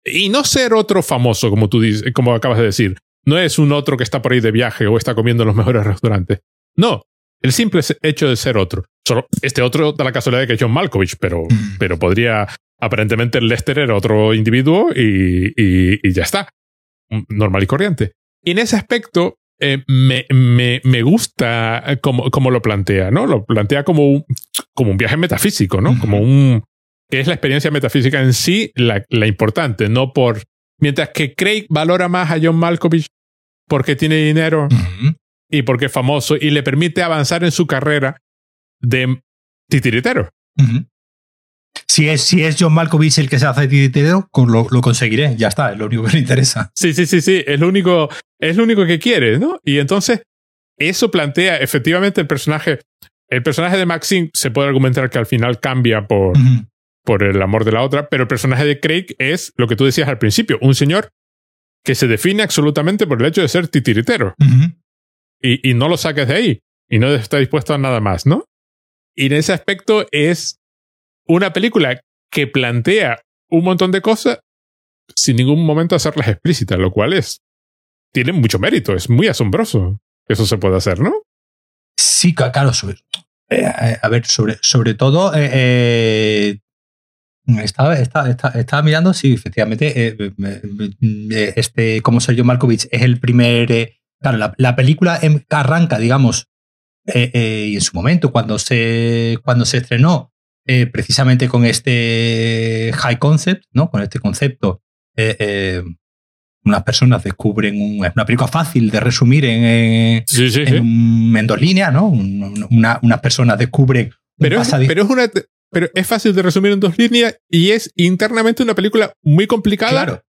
Y no ser otro famoso, como tú dices, como acabas de decir. No es un otro que está por ahí de viaje o está comiendo en los mejores restaurantes. No, el simple hecho de ser otro. Solo este otro da la casualidad de que es John Malkovich, pero, Mm. pero podría, aparentemente Lester era otro individuo y, y, y ya está. Normal y corriente. Y en ese aspecto, eh, me, me, me, gusta como, como, lo plantea, ¿no? Lo plantea como un, como un viaje metafísico, ¿no? Uh -huh. Como un. que es la experiencia metafísica en sí la, la, importante, no por. Mientras que Craig valora más a John Malkovich porque tiene dinero uh -huh. y porque es famoso y le permite avanzar en su carrera de titiritero. Uh -huh. Si es, si es John Malkovich el que se hace titiritero, lo, lo conseguiré, ya está, es lo único que le interesa. Sí, sí, sí, sí, es lo único, es lo único que quiere, ¿no? Y entonces, eso plantea efectivamente el personaje. El personaje de Maxine se puede argumentar que al final cambia por, uh -huh. por el amor de la otra, pero el personaje de Craig es lo que tú decías al principio, un señor que se define absolutamente por el hecho de ser titiritero. Uh -huh. y, y no lo saques de ahí. Y no está dispuesto a nada más, ¿no? Y en ese aspecto es una película que plantea un montón de cosas sin ningún momento hacerlas explícitas, lo cual es. Tiene mucho mérito, es muy asombroso eso se pueda hacer, ¿no? Sí, claro, sobre, eh, a ver, sobre, sobre todo, eh, eh, estaba, estaba, estaba, mirando, sí, efectivamente, eh, este, como Sergio Malkovich es el primer. eh, claro, la, la, película arranca, digamos, eh, y en su momento, cuando se, cuando se estrenó, eh, precisamente con este high concept, ¿no? Con este concepto. Eh, unas personas descubren un, es una película fácil de resumir en, en, sí, sí, en, sí. en dos líneas, ¿no? Una, unas personas descubren. Pero es, pero es una pero es fácil de resumir en dos líneas y es internamente una película muy complicada. Claro.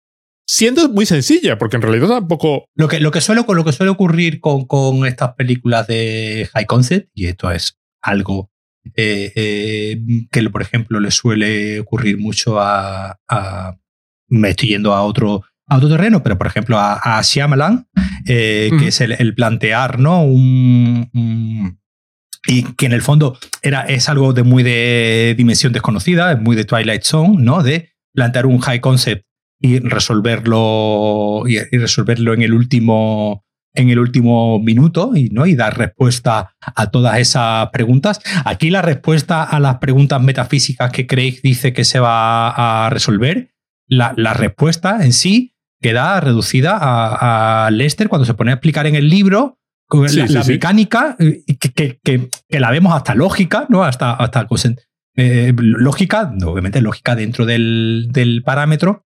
Siendo muy sencilla, porque en realidad tampoco. Lo que, lo que, suele, lo que suele ocurrir con, con estas películas de high concept, y esto es algo eh, eh, que, por ejemplo, le suele ocurrir mucho a, a, Me estoy yendo a otro, a otro terreno, pero por ejemplo a, a Shyamalan, eh, mm. que es el, el, plantear, ¿no? Un, un, y que en el fondo era, es algo de muy de dimensión desconocida, es muy de Twilight Zone, ¿no? De plantear un high concept y resolverlo, y, y resolverlo en el último en el último minuto y, ¿no? y dar respuesta a todas esas preguntas. Aquí la respuesta a las preguntas metafísicas que Craig dice que se va a resolver, la, la respuesta en sí queda reducida a, a, Lester cuando se pone a explicar en el libro sí, la, sí, la sí. mecánica que, que, que, que, la vemos hasta lógica, ¿no? Hasta, hasta eh, lógica, obviamente lógica dentro del, del parámetro,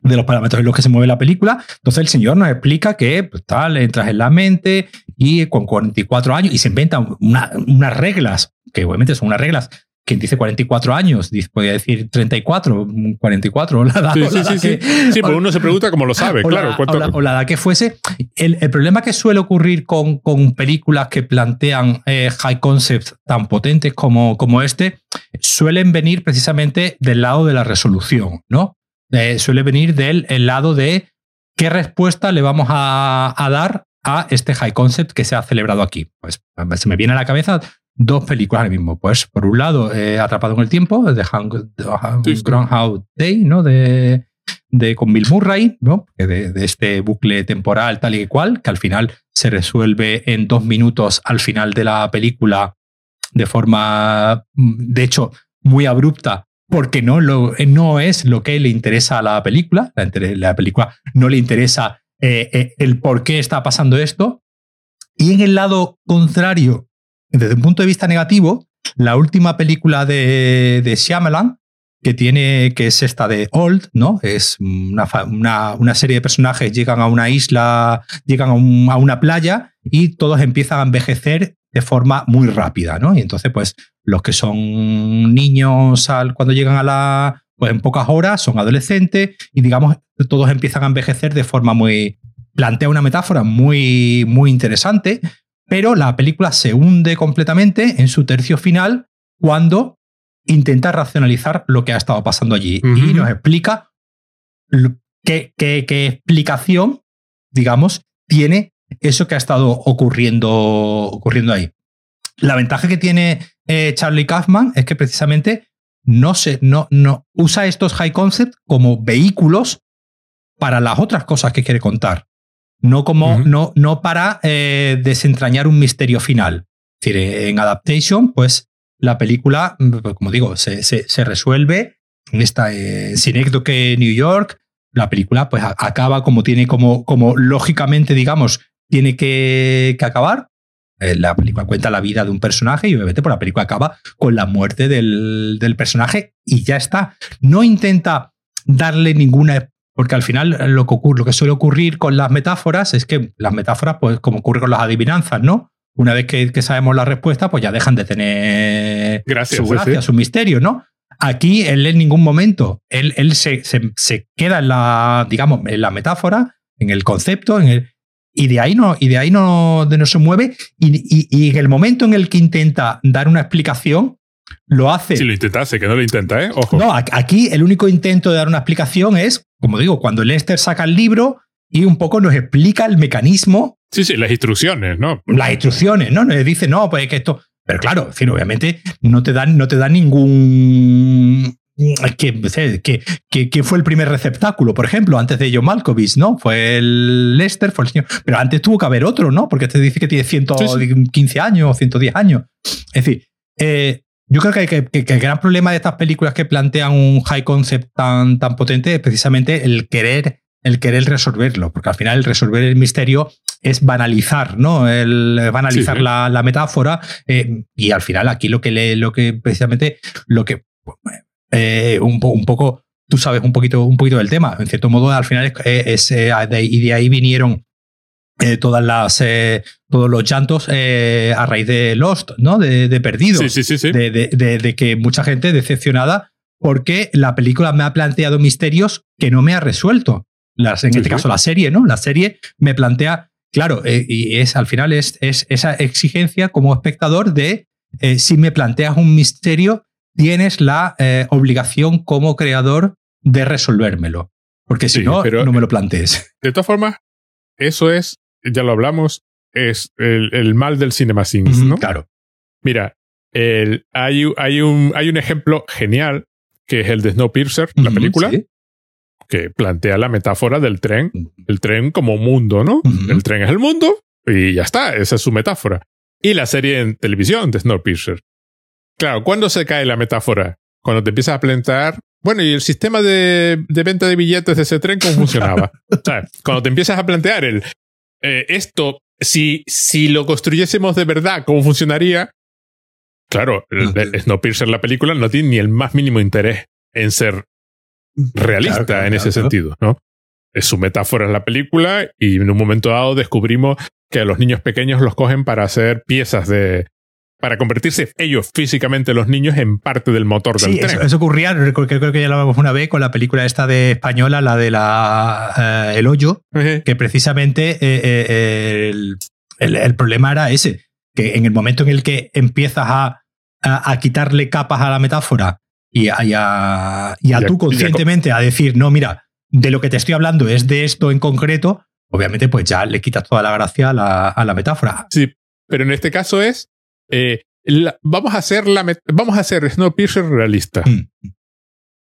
de los parámetros en los que se mueve la película. Entonces el señor nos explica que pues, tal, entras en la mente y con 44 años y se inventan una, unas reglas, que obviamente son unas reglas. Quien dice 44 años, podría decir 34, 44, o la edad. Sí, la sí, edad sí, que, sí. pues uno se pregunta cómo lo sabe, o claro. La, ¿cuánto... o, la, o, la, edad que fuese. El, el, problema que suele ocurrir con, con películas que plantean eh, high concepts tan potentes como, como este, suelen venir precisamente del lado de la resolución, ¿no? Eh, suele venir del el lado de qué respuesta le vamos a, a, dar a este high concept que se ha celebrado aquí. Pues se me viene a la cabeza dos películas ahora mismo. Pues por un lado, eh, Atrapado en el tiempo, de Groundhog Day, ¿no? De, de, con Bill Murray, ¿no? De, de, este bucle temporal tal y cual, que al final se resuelve en dos minutos al final de la película de forma, de hecho, muy abrupta, porque no, lo, no es lo que le interesa a la película. La, la película no le interesa eh, eh, el por qué está pasando esto. Y en el lado contrario, desde un punto de vista negativo, la última película de, de Shyamalan, que tiene, que es esta de Old, ¿no? Es una, una, una serie de personajes llegan a una isla, llegan a, un, a, una playa y todos empiezan a envejecer de forma muy rápida, ¿no? Y entonces, pues, los que son niños al, cuando llegan a la, pues en pocas horas son adolescentes y digamos, todos empiezan a envejecer de forma muy, plantea una metáfora muy, muy interesante, pero la película se hunde completamente en su tercio final cuando intenta racionalizar lo que ha estado pasando allí y nos explica qué, qué, explicación, digamos, tiene eso que ha estado ocurriendo, ocurriendo ahí. La ventaja que tiene eh, Charlie Kaufman es que precisamente no, se, no, no usa estos high concept como vehículos para las otras cosas que quiere contar. No, como, no, no para eh, desentrañar un misterio final. Es decir, en Adaptation, pues la película, pues, como digo, se, se, resuelve en esta eh, que New York. La película, pues acaba como tiene, como, como lógicamente, digamos, tiene que, que acabar. Eh, la película cuenta la vida de un personaje y obviamente por pues, la película acaba con la muerte del, del personaje y ya está. No intenta darle ninguna porque al final lo que, ocurre, lo que suele ocurrir con las metáforas es que las metáforas, pues como ocurre con las adivinanzas, ¿no? Una vez que, sabemos la respuesta, pues ya dejan de tener su gracia, su misterio, ¿no? Aquí él en ningún momento, él, él se, se, queda en la, digamos, en la metáfora, en el concepto, en el, y de ahí no, y de ahí no, de no se mueve. Y, y, y, en el momento en el que intenta dar una explicación, lo hace. Si lo intentase, que no lo intenta, ¿eh? Ojo. No, aquí el único intento de dar una explicación es, como digo, cuando Lester saca el libro y un poco nos explica el mecanismo. Sí, sí, las instrucciones, ¿no? Las instrucciones, ¿no? Nos dice, no, pues que esto. Pero claro, decir, obviamente no te dan, no te dan ningún. Que, que, que, fue el primer receptáculo, por ejemplo, antes de John Malkovich, ¿no? Fue el Lester, fue el señor. Pero antes tuvo que haber otro, ¿no? Porque te dice que tiene 115 años o 110 años. Es decir, eh, yo creo que, el gran problema de estas películas que plantean un high concept tan, tan potente es precisamente el querer, el querer resolverlo, porque al final el resolver el misterio es banalizar, ¿no? El banalizar La, metáfora. Eh, y al final, aquí lo que lee, lo que precisamente, lo que eh, un, un, poco, tú sabes un poquito, un poquito del tema. En cierto modo, al final es, eh, y de ahí vinieron eh, todas las, eh, todos los llantos eh, a raíz de Lost, ¿no? De, de Perdido. Sí, sí, sí, de, de, de, que mucha gente decepcionada porque la película me ha planteado misterios que no me ha resuelto. Las, en este caso, la serie, ¿no? La serie me plantea, claro, y es al final es, es esa exigencia como espectador de si me planteas un misterio, tienes la obligación como creador de resolvérmelo. Porque si no, no me lo plantees. De todas formas, eso es ya lo hablamos, es el, mal del cinema ¿no? Claro. Mira, el, hay, hay, un, hay un ejemplo genial que es el de Snowpiercer, la película, que plantea la metáfora del tren, el tren como mundo, ¿no? El tren es el mundo y ya está, esa es su metáfora. Y la serie en televisión de Snowpiercer. Claro, ¿cuándo se cae la metáfora? Cuando te empiezas a plantear, bueno, ¿y el sistema de, de venta de billetes de ese tren cómo funcionaba? cuando te empiezas a plantear el, eh, esto, si, si lo construyésemos de verdad, ¿cómo funcionaría? Claro, Snowpiercer, la película, no tiene ni el más mínimo interés en ser realista en ese sentido, ¿no? Es su metáfora en la película y en un momento dado descubrimos que a los niños pequeños los cogen para hacer piezas de, para convertirse ellos físicamente los niños en parte del motor del tren. Eso, eso ocurría, creo que ya lo hablamos una vez con la película esta de española, la de la eh, El Hoyo, que precisamente eh, eh, el, problema era ese, que en el momento en el que empiezas a, a, quitarle capas a la metáfora y a, y a, tú conscientemente a decir, no, mira, de lo que te estoy hablando es de esto en concreto, obviamente pues ya le quitas toda la gracia a la, a la metáfora. Sí, pero en este caso es eh, vamos a hacer la vamos a hacer Snowpiercer realista. Mm.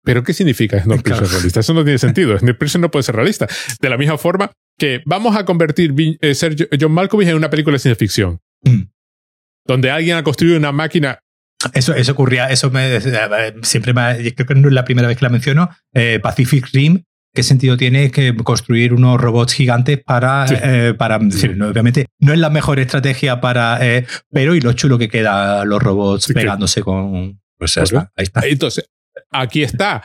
Pero ¿qué significa Snowpiercer realista? Eso no tiene sentido. Snowpiercer no puede ser realista. De la misma forma que vamos a convertir eh, John Malkovich en una película de ciencia ficción. Mm. Donde alguien ha construido una máquina eso, eso ocurría, eso me, eh, siempre me, creo que no es la primera vez que la menciono. Pacific Rim ¿Qué sentido tiene que construir unos robots gigantes para, eh, para decir, obviamente no es la mejor estrategia para, eh, pero y lo chulo que queda los robots pegándose con, pues ahí está, Entonces, aquí está.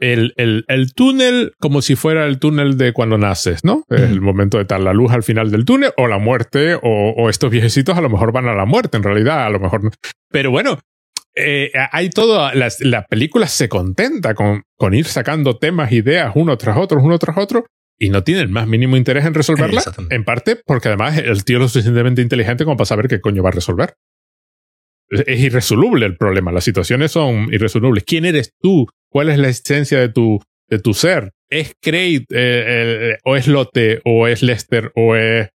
el, el, el, túnel como si fuera el túnel de cuando naces, ¿no? Es el momento de estar la luz al final del túnel o la muerte o, o, estos viejecitos a lo mejor van a la muerte en realidad, a lo mejor no. Pero bueno, eh, hay todo, la, la, película se contenta con, con ir sacando temas, ideas uno tras otro, uno tras otro y no tiene el más mínimo interés en resolverla, en parte porque además el tío es lo suficientemente inteligente como para saber qué coño va a resolver. Es irresoluble el problema, las situaciones son irresolubles. ¿Quién eres tú? ¿Cuál es la esencia de tu, de tu ser? ¿Es Craig eh, o es Lotte o es Lester o es...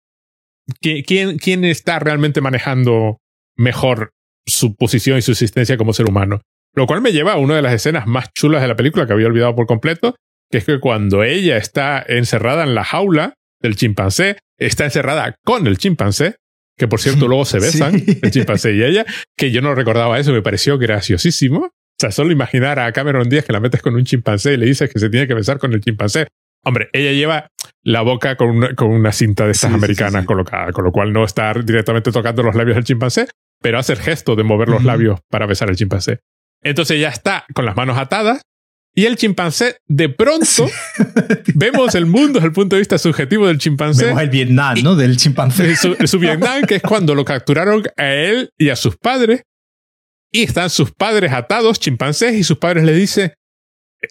¿Quién, ¿Quién está realmente manejando mejor su posición y su existencia como ser humano? Lo cual me lleva a una de las escenas más chulas de la película que había olvidado por completo, que es que cuando ella está encerrada en la jaula del chimpancé, está encerrada con el chimpancé, que por cierto luego se besan, el chimpancé y ella, que yo no recordaba eso, me pareció graciosísimo. O sea, solo imaginar a Cameron Díaz que la metes con un chimpancé y le dices que se tiene que besar con el chimpancé. Hombre, ella lleva la boca con una, con una cinta de estas americanas colocada, con lo cual no está directamente tocando los labios del chimpancé, pero hace el gesto de mover los labios para besar al chimpancé. Entonces ella está con las manos atadas y el chimpancé, de pronto, vemos el mundo desde el punto de vista subjetivo del chimpancé. Vemos el Vietnam, ¿no? Del chimpancé. Su, su Vietnam, que es cuando lo capturaron a él y a sus padres. Y están sus padres atados, chimpancés, y sus padres le dicen,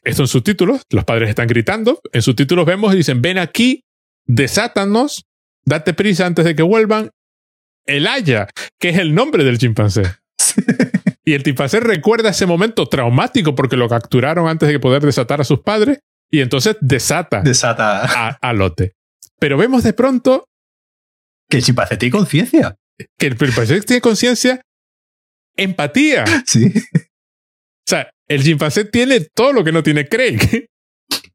esto en subtítulos, los padres están gritando, en subtítulos vemos y dicen, ven aquí, desátanos, date prisa antes de que vuelvan. El Haya, que es el nombre del chimpancé. Y el chimpancé recuerda ese momento traumático porque lo capturaron antes de poder desatar a sus padres y entonces desata, desata. A, Lote. Pero vemos de pronto que el chimpancé tiene conciencia. Que el chimpancé tiene conciencia, empatía. Sí. O sea, el chimpancé tiene todo lo que no tiene Craig.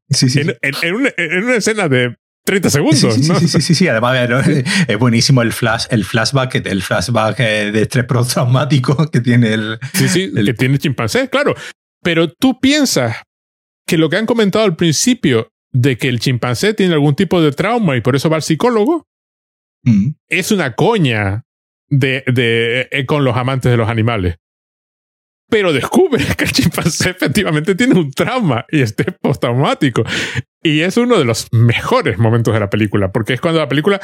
Sí, sí. en, una, en, una, escena de 30 segundos, sí, ¿no? Sí, sí, sí, sí, además es buenísimo el flash, el flashback, el flashback eh, de estrés traumático que tiene el. Sí, sí, el... que tiene chimpancé, claro. Pero tú piensas que lo que han comentado al principio de que el chimpancé tiene algún tipo de trauma y por eso va al psicólogo mm. es una coña de, de, eh, con los amantes de los animales. Pero descubre que el chimpancé efectivamente tiene un trauma y esté postraumático. Y es uno de los mejores momentos de la película, porque es cuando la película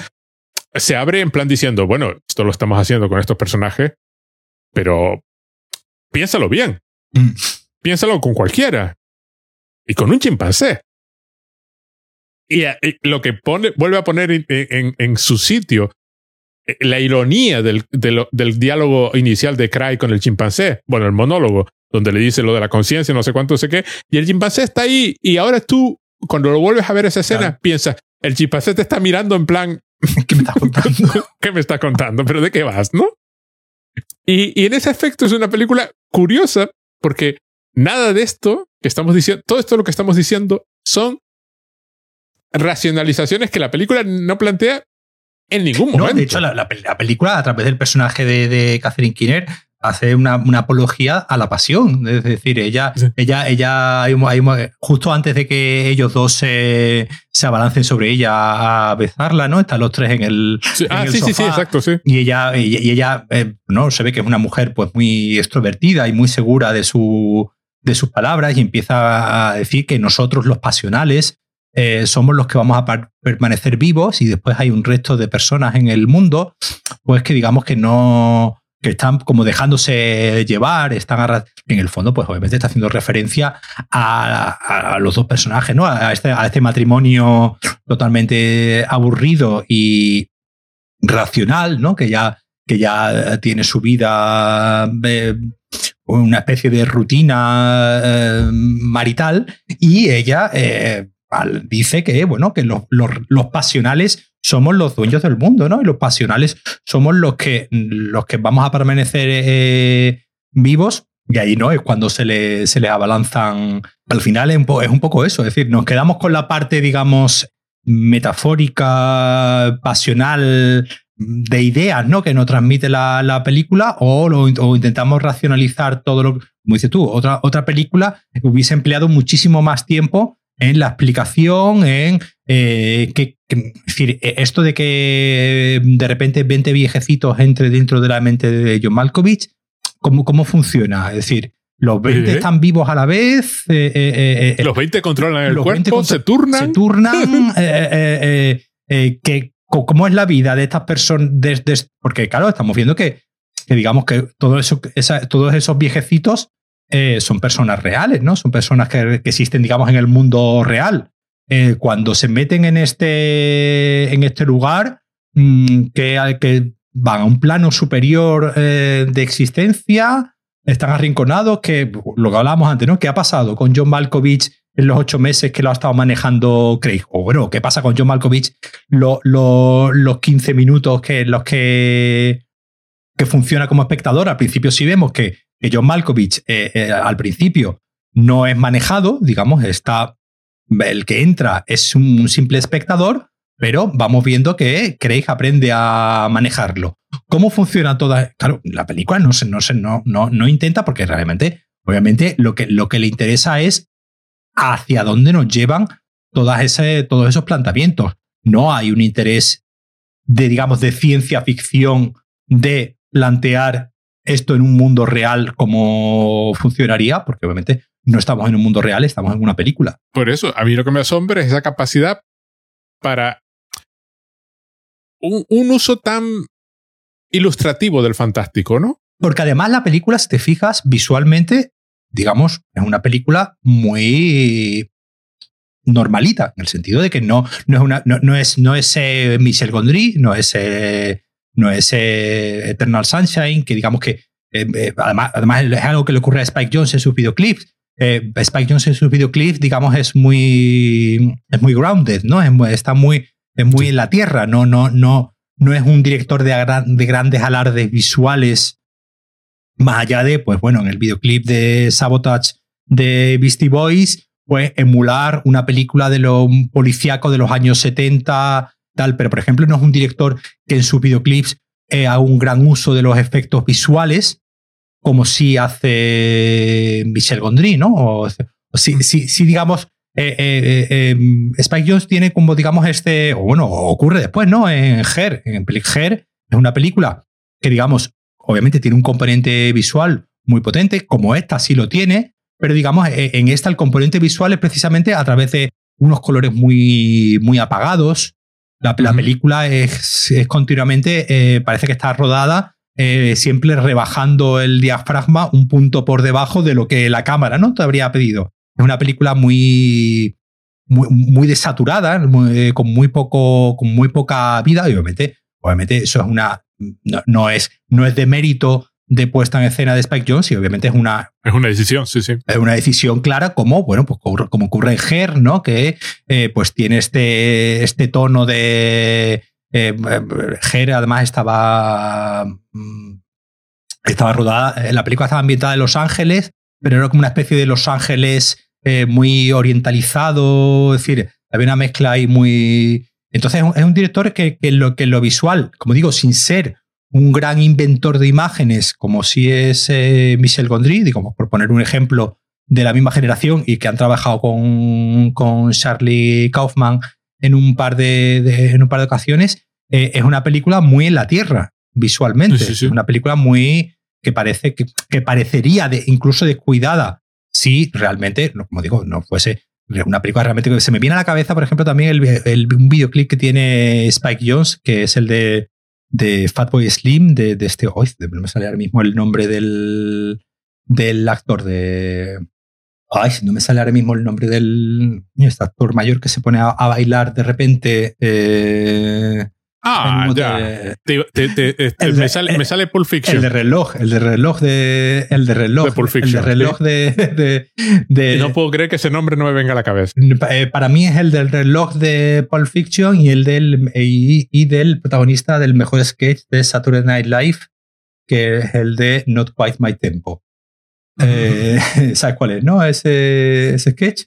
se abre en plan diciendo, bueno, esto lo estamos haciendo con estos personajes, pero piénsalo bien. Mm. Piénsalo con cualquiera. Y con un chimpancé. Y, lo que pone, vuelve a poner en, en, su sitio eh, la ironía del, del, del, diálogo inicial de Cry con el chimpancé, bueno, el monólogo, donde le dice lo de la conciencia, no sé cuánto, sé qué, y el chimpancé está ahí, y ahora tú cuando lo vuelves a ver esa escena, piensas, el chimpancé te está mirando en plan, ¿qué me estás contando? ¿Qué me estás contando? ¿Pero de qué vas, no? Y, y en ese aspecto es una película curiosa porque nada de esto que estamos diciendo, todo esto lo que estamos diciendo son racionalizaciones que la película no plantea en ningún momento. No, de hecho, la, la, película, a través del personaje de, de Catherine Kinner, hace una, una, apología a la pasión. Es decir, ella, ella, ella, justo antes de que ellos dos se, se abalancen sobre ella a besarla, ¿no? Están los tres en el. Sí, ah, sí, sí, sí, exacto, sí. Y ella, y, ella eh, no, se ve que es una mujer pues muy extrovertida y muy segura de, su, de sus palabras y empieza a decir que nosotros, los pasionales, eh, somos los que vamos a permanecer vivos y después hay un resto de personas en el mundo, pues que digamos que no que están como dejándose llevar, están en el fondo, pues obviamente está haciendo referencia a, los dos personajes, ¿no? A este, a este matrimonio totalmente aburrido y racional, ¿no? Que ya, que ya tiene su vida eh, una especie de rutina eh, marital y ella eh, dice que, bueno, que los, los, pasionales somos los dueños del mundo, ¿no? Y los pasionales somos los que, los que vamos a permanecer eh, vivos. Y ahí no es cuando se, le, se les abalanzan. Al final es un, poco eso, es decir, nos quedamos con la parte, digamos, metafórica, pasional, de ideas ¿no? que nos transmite la, la película o, lo, o, intentamos racionalizar todo lo que, como dices tú, otra, otra película hubiese empleado muchísimo más tiempo en la explicación, en eh, que, decir, e, esto de que de repente 20 viejecitos entre dentro de la mente de John Malkovich, ¿cómo, cómo funciona? Es decir, los 20 están vivos a la vez. los 20 controlan el cuerpo, se turnan. Se turnan. que, ¿Cómo es la vida de estas personas? porque, claro, estamos viendo que, digamos que todo eso, todos esos viejecitos son personas reales, ¿no? Son personas que, existen, digamos, en el mundo real. cuando se meten en este, en este lugar, mm, que, que van a un plano superior de existencia, están arrinconados, que lo que hablábamos antes, ¿no? ¿Qué ha pasado con John Malkovich en los ocho meses que lo ha estado manejando Craig? O bueno, ¿qué pasa con John Malkovich los 15 minutos que los que, que funciona como espectador? Al principio sí vemos que, John Malkovich eh, eh, al principio no es manejado, digamos, está el que entra es un simple espectador, pero vamos viendo que Craig aprende a manejarlo. ¿Cómo funciona toda? Claro, la película no, no, no, no, no intenta porque realmente, obviamente, lo que, lo que le interesa es hacia dónde nos llevan todas ese, todos esos planteamientos. No hay un interés de, digamos, de ciencia ficción de plantear esto en un mundo real como funcionaría, porque obviamente no estamos en un mundo real, estamos en una película. Por eso, a mí lo que me asombra es esa capacidad para un, un uso tan ilustrativo del fantástico, ¿no? Porque además la película, si te fijas, visualmente, digamos, es una película muy normalita, en el sentido de que no, no es una, no, es, no es eh, Michel Gondry, no es, eh, no es eh, Eternal Sunshine, que digamos que además, además es algo que le ocurre a Spike Jones en sus videoclips. Spike Jones en sus videoclips, digamos, es muy, es muy grounded, ¿no? está muy, es muy en la tierra, no, no, no, no es un director de, de, grandes alardes visuales, más allá de, pues bueno, en el videoclip de Sabotage de Beastie Boys, pues emular una película de lo policíaco de los años 70, tal, pero por ejemplo no es un director que en sus videoclips eh, haga un gran uso de los efectos visuales, como si hace Michel Gondry, ¿no? O, si, si, digamos, eh, eh, eh, em, Spike Jones tiene como, digamos, este, o bueno, ocurre después, ¿no? En Her, en Her, es una película que, digamos, obviamente tiene un componente visual muy potente, como esta sí lo tiene, pero digamos, en esta el componente visual es precisamente a través de unos colores muy, muy apagados. La, película es, es continuamente, parece que está rodada siempre rebajando el diafragma un punto por debajo de lo que la cámara no te habría pedido. Es una película muy, muy, desaturada, eh, con, muy poco, con muy poca vida, y obviamente, obviamente eso es una. No, es, no es de mérito de puesta en escena de Spike Jones y obviamente es una... Es una decisión, sí, sí. Es una decisión clara como, bueno, pues como ocurre en Her, ¿no? Que eh, pues tiene este, este tono de... Eh, Her además estaba... Mm, estaba rodada, la película estaba ambientada en Los Ángeles, pero era como una especie de Los Ángeles eh, muy orientalizado, es decir, había una mezcla ahí muy... Entonces es un, director que, lo, que lo visual, como digo, sin ser un gran inventor de imágenes como si es eh, Michel Gondry, digamos, por poner un ejemplo de la misma generación y que han trabajado con, con Charlie Kaufman en un par de, en un par de ocasiones, eh, es una película muy en la tierra visualmente. Una película muy que parece que, que parecería de, incluso descuidada si realmente, como digo, no fuese una película realmente que se me viene a la cabeza, por ejemplo, también el, un videoclip que tiene Spike Jones, que es el de, de Fatboy Slim, de, de este, no me sale ahora mismo el nombre del, del actor de... Ay, no me sale ahora mismo el nombre del este actor mayor que se pone a, bailar de repente. Eh, Ah, ya. me, sale, me, sale, Pulp Fiction. El de reloj, el de reloj de. El de reloj. De Pulp Fiction. El de reloj de, de, no puedo creer que ese nombre no me venga a la cabeza. Eh, para mí es el del reloj de Pulp Fiction y el del. Y, del protagonista del mejor sketch de Saturday Night Live, que es el de Not Quite My Tempo. Eh, ¿Sabes cuál es, no? Ese, ese sketch.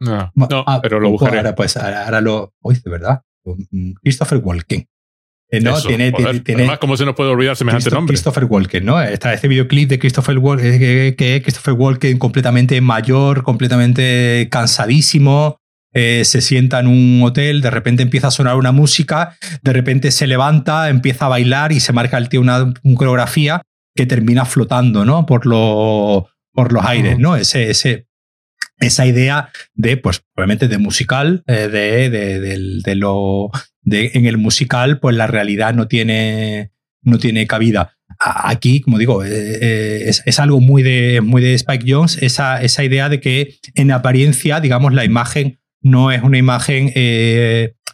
No, no ah, pero lo buscaré. Ahora, pues, ahora, lo. Uy, de verdad. Mm, Christopher Walken. Eh, ¿no? tiene, tiene, Además, ¿cómo se nos puede olvidar semejante nombre? Christopher Walken, ¿no? Está este videoclip de Christopher Walken, eh, que, Christopher Walken completamente mayor, completamente cansadísimo, eh, se sienta en un hotel, de repente empieza a sonar una música, de repente se levanta, empieza a bailar y se marca el tío una, coreografía que termina flotando, ¿no? Por, lo, por los aires, ¿no? Ese, ese, esa idea de, pues, obviamente de musical, eh, de, de, de, lo. De, en el musical, pues la realidad no tiene, no tiene cabida. Aquí, como digo, eh, eh, es, es, algo muy de, muy de Spike Jones, esa, esa idea de que en apariencia, digamos, la imagen no es una imagen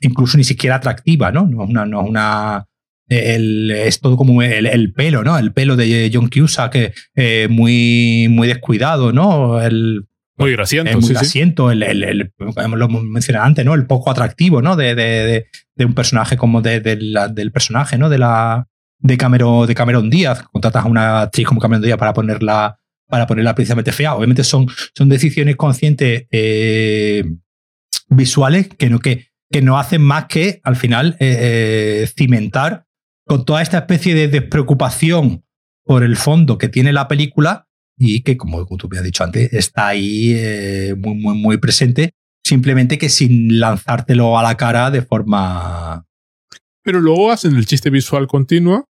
incluso ni siquiera atractiva, ¿no? No es una, no es una es todo como el, el, pelo, ¿no? El pelo de John Cusack, eh, muy, muy descuidado, ¿no? El, muy grasiento. muy grasiento, El, el, lo mencioné antes, ¿no? El poco atractivo, ¿no? De, de, de un personaje como de, del personaje, ¿no? De la de Cameron, de Cameron Díaz. Contratas a una actriz como Cameron Díaz para ponerla, para ponerla precisamente fea. Obviamente son, son decisiones conscientes eh, visuales que no, que, que no hacen más que al final eh, eh, cimentar con toda esta especie de despreocupación por el fondo que tiene la película y que, como tú me has dicho antes, está ahí eh, muy, muy, muy presente, simplemente que sin lanzártelo a la cara de forma... Pero luego hacen el chiste visual continuo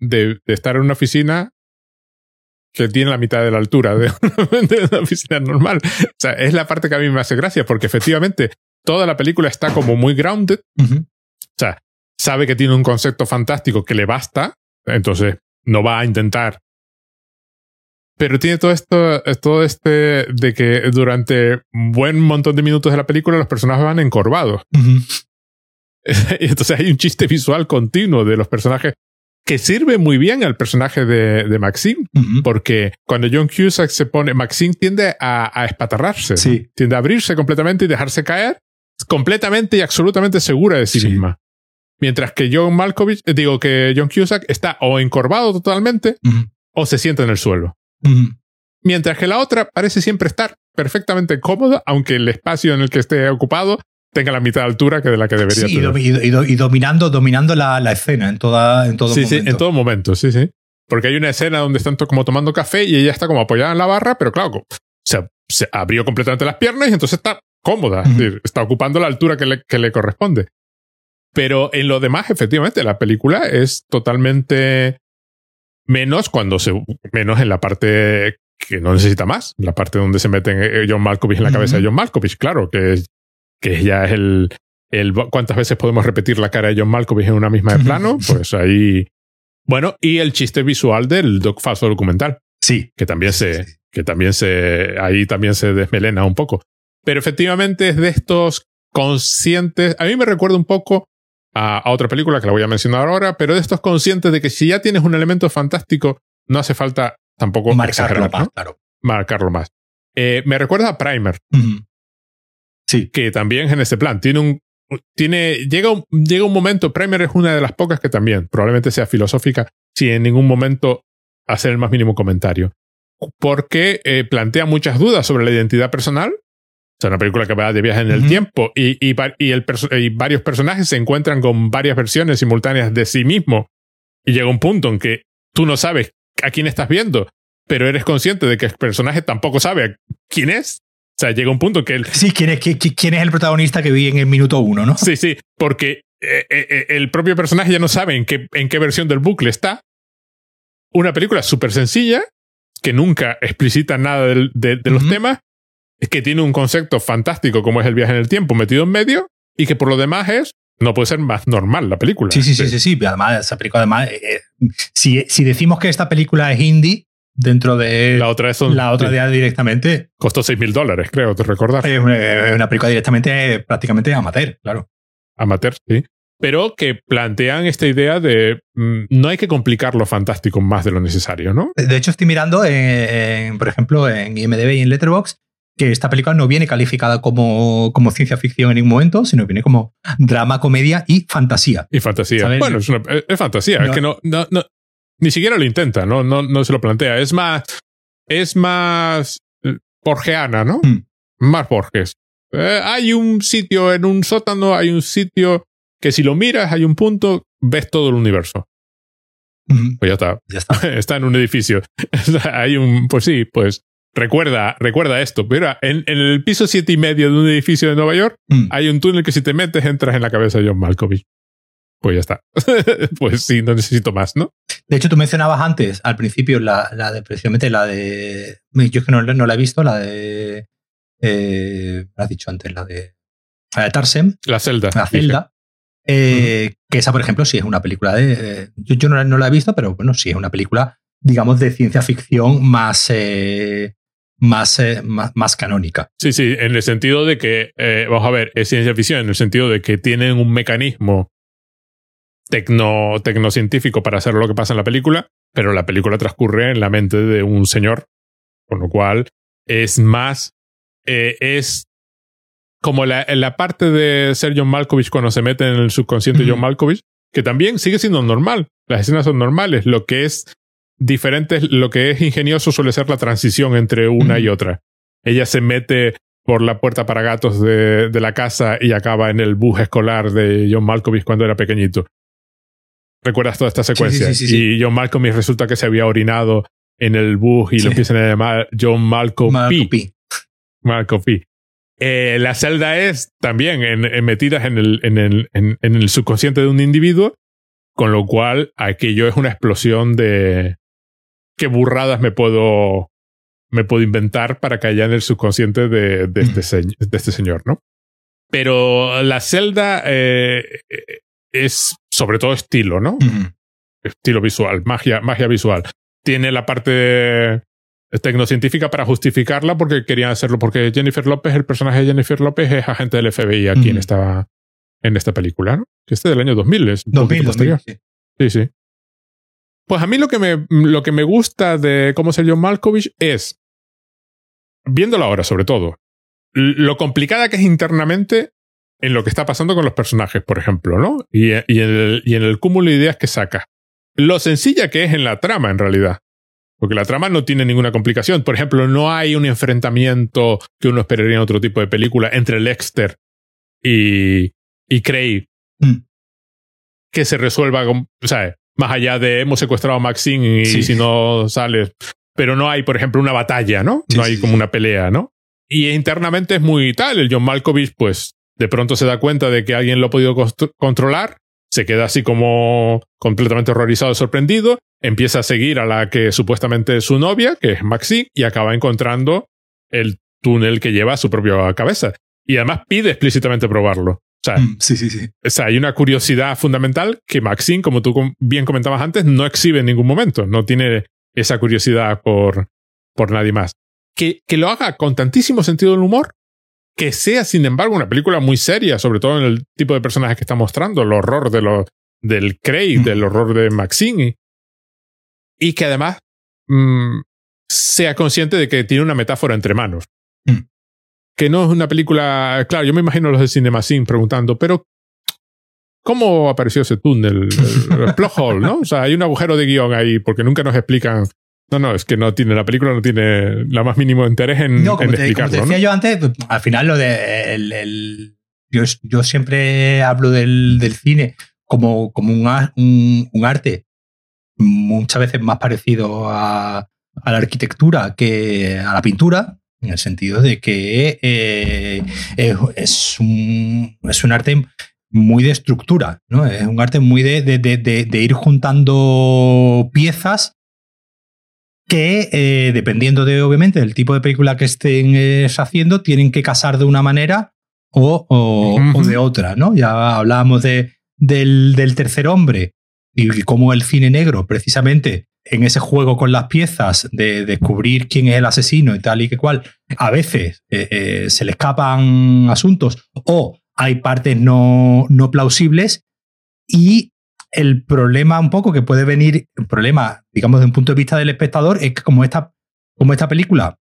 de, estar en una oficina que tiene la mitad de la altura de, una oficina normal. O sea, es la parte que a mí me hace gracia, porque efectivamente toda la película está como muy grounded. O sea, sabe que tiene un concepto fantástico que le basta, entonces no va a intentar. Pero tiene todo esto, todo este de que durante un buen montón de minutos de la película los personajes van encorvados. y entonces hay un chiste visual continuo de los personajes que sirve muy bien al personaje de, de Maxine, porque cuando John Cusack se pone, Maxine tiende a, a espatarrarse, tiende a abrirse completamente y dejarse caer completamente y absolutamente segura de sí. misma. Mientras que John Malkovich, eh, digo que John Cusack está o encorvado totalmente o se sienta en el suelo. Mientras que la otra parece siempre estar perfectamente cómoda, aunque el espacio en el que esté ocupado tenga la mitad de altura que de la que debería sí, tener. Y, y, dominando, dominando la, la, escena en, toda, en todo sí, momento. Sí, en todo momento, sí, sí. Porque hay una escena donde están como tomando café y ella está como apoyada en la barra, pero claro, se, se abrió completamente las piernas y entonces está cómoda, es decir, está ocupando la altura que le, que le corresponde. Pero en lo demás, efectivamente, la película es totalmente menos cuando se. menos en la parte que no necesita más. La parte donde se meten eh, John Malkovich en la cabeza de John Malkovich, claro, que, que ya es el, el. ¿Cuántas veces podemos repetir la cara de John Malkovich en una misma de plano? Pues ahí. Bueno, y el chiste visual del doc falso documental. Sí. Que también se. Que también se. Ahí también se desmelena un poco. Pero efectivamente es de estos conscientes. A mí me recuerda un poco a, otra película que la voy a mencionar ahora, pero de estos conscientes de que si ya tienes un elemento fantástico, no hace falta tampoco marcarlo más, claro. Marcarlo más. Eh, me recuerda a Primer. Sí. Que también en ese plan tiene un. Tiene, llega, un, llega un momento, Primer es una de las pocas que también probablemente sea filosófica, si en ningún momento hacer el más mínimo comentario. Porque eh, plantea muchas dudas sobre la identidad personal o sea, una película que va de viaje en el tiempo y, y, y, el y, varios personajes se encuentran con varias versiones simultáneas de sí mismo. Y llega un punto en que tú no sabes a quién estás viendo, pero eres consciente de que el personaje tampoco sabe quién es. O sea, llega un punto que él... Sí, ¿quién es, quién es el protagonista que vi en el minuto uno, no? Sí, sí, porque eh, eh, eh, el propio personaje ya no sabe en qué, en qué versión del bucle está. Una película súper sencilla, que nunca explicita nada de, de, los temas, es que tiene un concepto fantástico como es el viaje en el tiempo metido en medio y que por lo demás es no puede ser más normal la película. Sí, sí, sí, sí, sí. Además, esa película, además, eh, eh, si, si, decimos que esta película es indie, dentro de la otra, la otra sí. directamente. Costó 6 mil dólares, creo, te recordar. Es una, película directamente, prácticamente amateur, claro. Amateur, sí. Pero que plantean esta idea de mm, no hay que complicar lo fantástico más de lo necesario, ¿no? De hecho, estoy mirando, en, por ejemplo, en IMDb y en Letterboxd, que esta película no viene calificada como, como ciencia ficción en ningún momento, sino viene como drama, comedia y fantasía. Y fantasía. Bueno, es, una, es fantasía. es que no, no, no, ni siquiera lo intenta, no, no, no se lo plantea. Es más, es más borgeana, ¿no? Mm. Más Borges. Eh, hay un sitio en un sótano, hay un sitio que si lo miras, hay un punto, ves todo el universo. Mm. Pues ya está. Ya está. está en un edificio. hay un, pues sí, pues Recuerda, recuerda esto, pero en, en, el piso siete y medio de un edificio de Nueva York mm. hay un túnel que si te metes entras en la cabeza de John Malkovich. pues ya está. pues sí, no necesito más, ¿no? De hecho, tú mencionabas antes, al principio, la, la de, precisamente la de. Yo es que no, no la he visto, la de. Eh, has dicho antes, la de. La de Tarsem. La celda. La celda. Eh, que esa, por ejemplo, sí es una película de. Eh, yo, yo no, no, la he visto, pero bueno, sí es una película, digamos, de ciencia ficción más. Eh, más, eh, más, más, canónica. Sí, sí, en el sentido de que, eh, vamos a ver, es ciencia ficción, en el sentido de que tienen un mecanismo tecno, tecnocientífico para hacer lo que pasa en la película, pero la película transcurre en la mente de un señor, con lo cual es más, eh, es como la, la parte de ser John Malkovich cuando se mete en el subconsciente John Malkovich, que también sigue siendo normal, las escenas son normales, lo que es diferente, lo que es ingenioso suele ser la transición entre una y otra. Ella se mete por la puerta para gatos de, de, la casa y acaba en el bus escolar de John Malkovich cuando era pequeñito. ¿Recuerdas toda esta secuencia? Sí, sí, sí, y John Malkovich resulta que se había orinado en el bus y lo empiezan a llamar John Malkovich. Malkovich. Malkovich. Eh, la celda es también en, en metidas en el, en, el, en, en el subconsciente de un individuo, con lo cual aquello es una explosión de, qué burradas me puedo, me puedo inventar para que haya en el subconsciente de, de, este, se, de este, señor, ¿no? Pero la celda eh, es sobre todo estilo, ¿no? Uh -huh. Estilo visual, magia, magia visual. Tiene la parte tecnocientífica para justificarla porque querían hacerlo, porque Jennifer López, el personaje de Jennifer López es agente del FBI aquí uh -huh. en esta en esta película, ¿no? Que este del año 2000 es 2000, 2000 sí. sí, sí. Pues a mí lo que me, lo que me gusta de cómo ser John Malkovich es, viéndolo ahora sobre todo, lo complicada que es internamente en lo que está pasando con los personajes, por ejemplo, ¿no? Y, y, en, el, y en el cúmulo de ideas que saca. Lo sencilla que es en la trama, en realidad. Porque la trama no tiene ninguna complicación. Por ejemplo, no hay un enfrentamiento que uno esperaría en otro tipo de película entre Lexter y, y Craig. Mm. Que se resuelva con, o sea, más allá de hemos secuestrado a Maxine y sí. si no sale. Pero no hay, por ejemplo, una batalla, ¿no? Sí, no hay como una pelea, ¿no? Y internamente es muy tal. El John Malkovich, pues, de pronto se da cuenta de que alguien lo ha podido controlar, se queda así como completamente horrorizado, sorprendido, empieza a seguir a la que supuestamente es su novia, que es Maxine, y acaba encontrando el túnel que lleva a su propia cabeza. Y además pide explícitamente probarlo. O sea, mm, sí, sí, sí. O sea, hay una curiosidad fundamental que Maxine, como tú bien comentabas antes, no exhibe en ningún momento. No tiene esa curiosidad por, por nadie más. Que, que lo haga con tantísimo sentido del humor, que sea, sin embargo, una película muy seria, sobre todo en el tipo de personajes que está mostrando, el horror de lo, del Craig, mm. del horror de Maxine, y que además mmm, sea consciente de que tiene una metáfora entre manos. Que no es una película. Claro, yo me imagino los de CinemaSin preguntando, pero ¿cómo apareció ese túnel? El, el plot hole, ¿no? O sea, hay un agujero de guion ahí porque nunca nos explican no, no, es que no tiene la película, no tiene la más mínimo interés en, no, como en te, explicarlo. Como te decía ¿no? yo antes, pues, al final lo de el, el, yo, yo, siempre hablo del, del cine como, como un, un, un, arte muchas veces más parecido a, a, la arquitectura que a la pintura, en el sentido de que eh, es, un, es un arte muy de estructura, ¿no? Es un arte muy de, de, de, de ir juntando piezas que eh, dependiendo de obviamente del tipo de película que estén eh, haciendo tienen que casar de una manera o, o, uh -huh. o de otra no ya hablábamos de, del, del, tercer hombre y cómo el cine negro precisamente en ese juego con las piezas de descubrir quién es el asesino y tal y que cual a veces eh, se le escapan asuntos o hay partes no, no plausibles y el problema un poco que puede venir, el problema, digamos, de un punto de vista del espectador, es que como esta, como esta película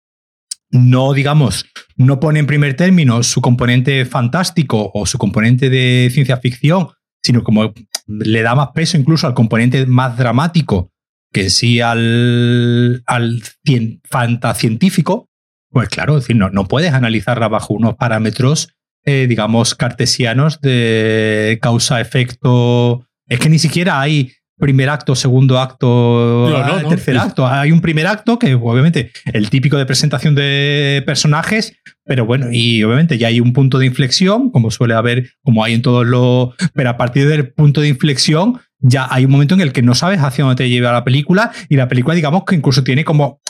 no, digamos, no pone en primer término su componente fantástico o su componente de ciencia ficción, sino como le da más peso incluso al componente más dramático que sí al, al cien, fantascientífico, pues claro, es decir, no, no puedes analizarla bajo unos parámetros, eh, digamos, cartesianos de causa-efecto es que ni siquiera hay primer acto, segundo acto, tercer acto. Hay un primer acto que obviamente el típico de presentación de personajes, pero bueno, y obviamente ya hay un punto de inflexión, como suele haber, como hay en todos los... Pero a partir del punto de inflexión ya hay un momento en el que no sabes hacia dónde te lleva la película y la película digamos que incluso tiene como...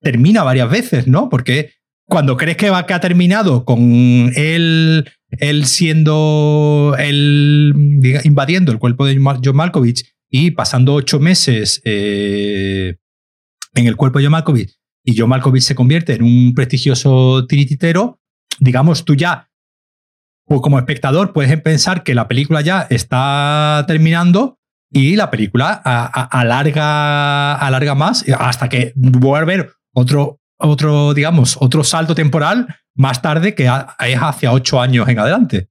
termina varias veces, ¿no? Porque cuando crees que va que ha terminado con él, él siendo, él invadiendo el cuerpo de John Malkovich y pasando ocho meses eh, en el cuerpo de John Malkovich y John Malkovich se convierte en un prestigioso tirititero, digamos, tú ya, o como espectador, puedes pensar que la película ya está terminando y la película alarga, alarga más hasta que vuelve a ver otro, otro, digamos, otro salto temporal más tarde que es hacia ocho años en adelante.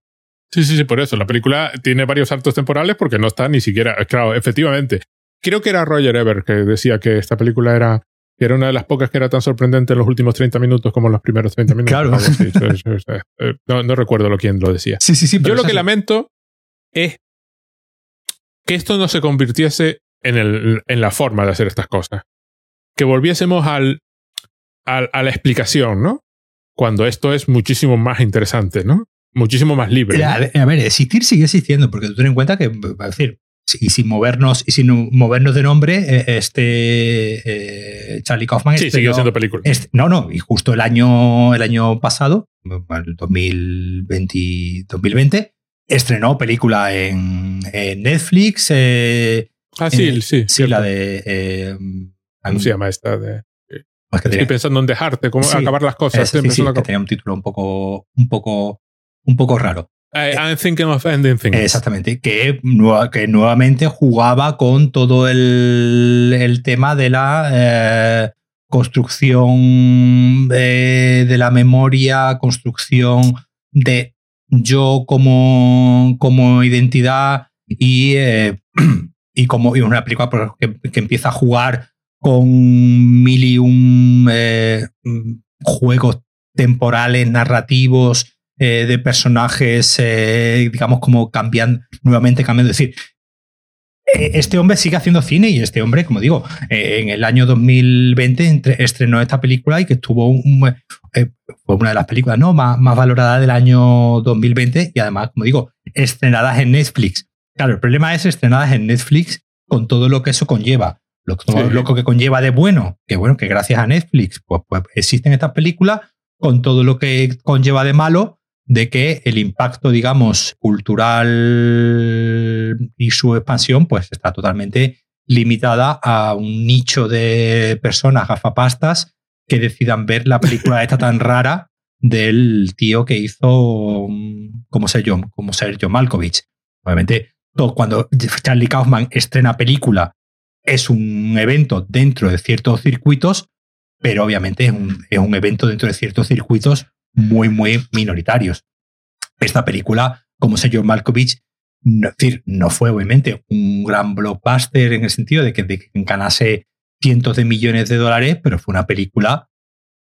Sí, sí, sí, por eso. La película tiene varios saltos temporales porque no está ni siquiera. Claro, efectivamente. Creo que era Roger Ebert que decía que esta película era, era una de las pocas que era tan sorprendente en los últimos 30 minutos como en los primeros 30 minutos. Claro. Eh, no, no, recuerdo lo quién lo decía. Sí, sí, sí. Yo lo que lamento es que esto no se convirtiese en, el, en la forma de hacer estas cosas. Que volviésemos al, al, a la explicación, ¿no? Cuando esto es muchísimo más interesante, ¿no? Muchísimo más libre. A, ver, existir sigue existiendo, porque tú ten en cuenta que, a decir, y sin movernos y sin movernos de nombre, eh, este eh, Charlie Kaufman. Sí, sigue siendo película. no, no, y justo el año, el año pasado, el 2020, 2020 estrenó película en, Netflix. Eh, ah, sí, sí. Sí, la de. ¿Cómo se llama esta? De, Estoy pensando en dejarte, cómo acabar las cosas. sí, que tenía un título un poco, un poco un poco raro. I'm thinking of ending things. Exactamente, que, que nuevamente jugaba con todo el, tema de la eh, construcción de, la memoria, construcción de yo como, como identidad y, eh, y como una película que, que, empieza a jugar con mil y un eh, juegos temporales, narrativos, eh, de personajes, digamos, como cambian, nuevamente cambiando. Es decir, este hombre sigue haciendo cine y este hombre, como digo, en el año 2020 estrenó esta película y que estuvo fue una de las películas ¿no? más, más valoradas del año 2020 y además, como digo, estrenadas en Netflix. Claro, el problema es estrenadas en Netflix con todo lo que eso conlleva. Lo, que conlleva de bueno, que bueno, que gracias a Netflix pues, pues existen estas películas, con todo lo que conlleva de malo, de que el impacto, digamos, cultural y su expansión, pues está totalmente limitada a un nicho de personas gafapastas que decidan ver la película esta tan rara del tío que hizo mm, como Sergio, como Sergio Malkovich. Obviamente, cuando Charlie Kaufman estrena película es un evento dentro de ciertos circuitos, pero obviamente es un, es un evento dentro de ciertos circuitos muy, muy minoritarios. Esta película, como sé Malkovich, no, decir, no fue obviamente un gran blockbuster en el sentido de que, de ganase cientos de millones de dólares, pero fue una película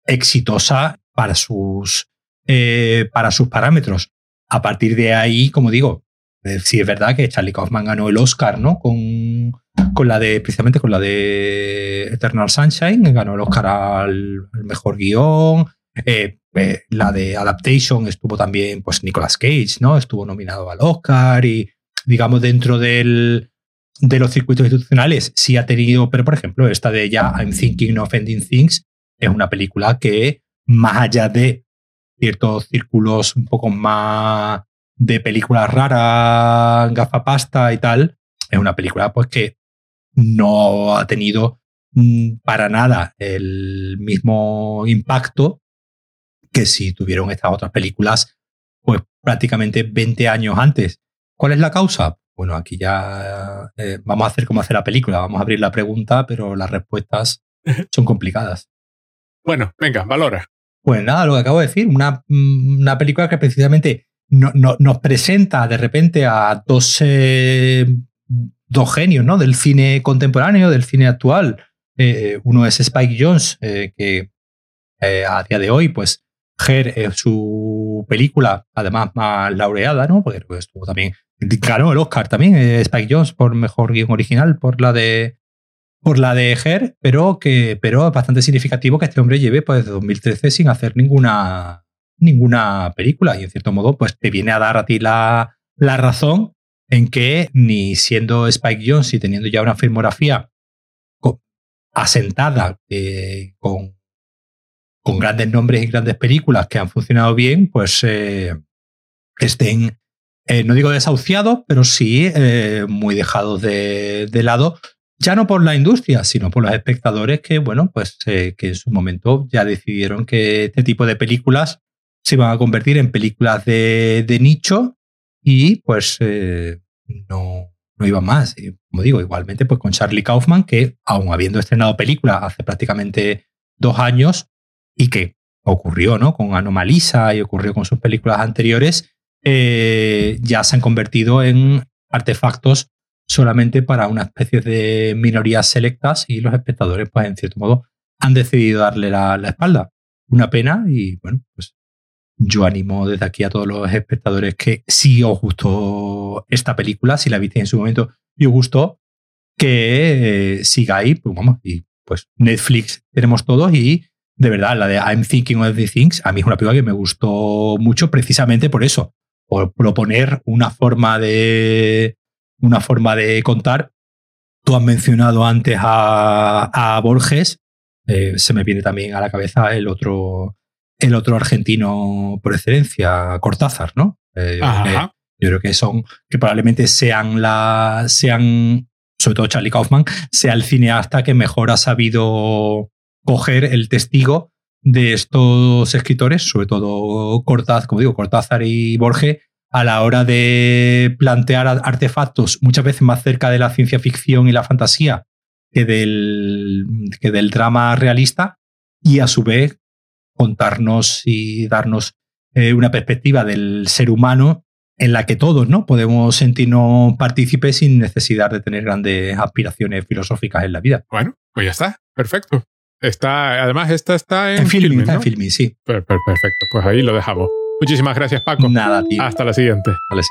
exitosa para sus, eh, para sus parámetros. A partir de ahí, como digo, eh, sí es verdad que Charlie Kaufman ganó el Oscar, ¿no? Con, con la de, precisamente con la de Eternal Sunshine, ganó el Oscar al, al mejor guion, eh, eh, la de Adaptation estuvo también, pues Nicolas Cage, ¿no? Estuvo nominado al Oscar y, digamos, dentro del, de los circuitos institucionales sí ha tenido, pero por ejemplo, esta de ya I'm Thinking of Ending Things es una película que, más allá de ciertos círculos un poco más de películas raras, gafapasta y tal, es una película pues que no ha tenido mm, para nada el mismo impacto que si tuvieron estas otras películas, pues prácticamente 20 años antes. ¿Cuál es la causa? Bueno, aquí ya eh, vamos a hacer como hacer la película, vamos a abrir la pregunta, pero las respuestas son complicadas. Bueno, venga, valora. Pues nada, lo que acabo de decir, una, mm, una película que precisamente no, nos presenta de repente a dos, eh, dos genios ¿no? del cine contemporáneo, del cine actual. Eh, uno es Spike Jones, que a día de hoy pues Her es su película, además más laureada, ¿no? Porque estuvo también, ganó el Oscar también, eh, Spike Jones por mejor guion original, por la de por la de Her, pero que pero es bastante significativo que este hombre lleve pues desde 2013 sin hacer ninguna ninguna película y en cierto modo pues te viene a dar a ti la, la razón en que ni siendo Spike Jones y teniendo ya una filmografía asentada eh, con, con grandes nombres y grandes películas que han funcionado bien, pues eh, estén, eh, no digo desahuciados, pero sí muy dejados de, lado, ya no por la industria, sino por los espectadores que, bueno, pues que en su momento ya decidieron que este tipo de películas se iban a convertir en películas de, nicho y pues no, no iba más. Como digo, igualmente pues con Charlie Kaufman, que aún habiendo estrenado película hace prácticamente dos años y que ocurrió ¿no? con Anomalisa y ocurrió con sus películas anteriores, eh, ya se han convertido en artefactos solamente para una especie de minorías selectas y los espectadores, pues en cierto modo, han decidido darle la, espalda. Una pena y bueno, pues yo animo desde aquí a todos los espectadores que si os gustó esta película, si la viste en su momento y os gustó, que eh, ahí, pues vamos, y pues Netflix tenemos todos y de verdad, la de I'm Thinking of the Things, a mí es una película que me gustó mucho precisamente por eso, por proponer una forma de una forma de contar. Tú has mencionado antes a, Borges, eh, se me viene también a la cabeza el otro el otro argentino por excelencia, Cortázar, ¿no? Eh, yo, creo que, son, que probablemente sean la, sean, sobre todo Charlie Kaufman, sea el cineasta que mejor ha sabido coger el testigo de estos escritores, sobre todo Cortázar, como digo, Cortázar y Borges, a la hora de plantear artefactos muchas veces más cerca de la ciencia ficción y la fantasía que del, que del drama realista, y a su vez contarnos y darnos eh, una perspectiva del ser humano en la que todos ¿no? podemos sentirnos partícipes sin necesidad de tener grandes aspiraciones filosóficas en la vida. Bueno, pues ya está, perfecto. Está, además, esta está en, en filming, sí. Perfecto, pues ahí lo dejamos. Muchísimas gracias, Paco. Nada, tío. Hasta la siguiente. Vale.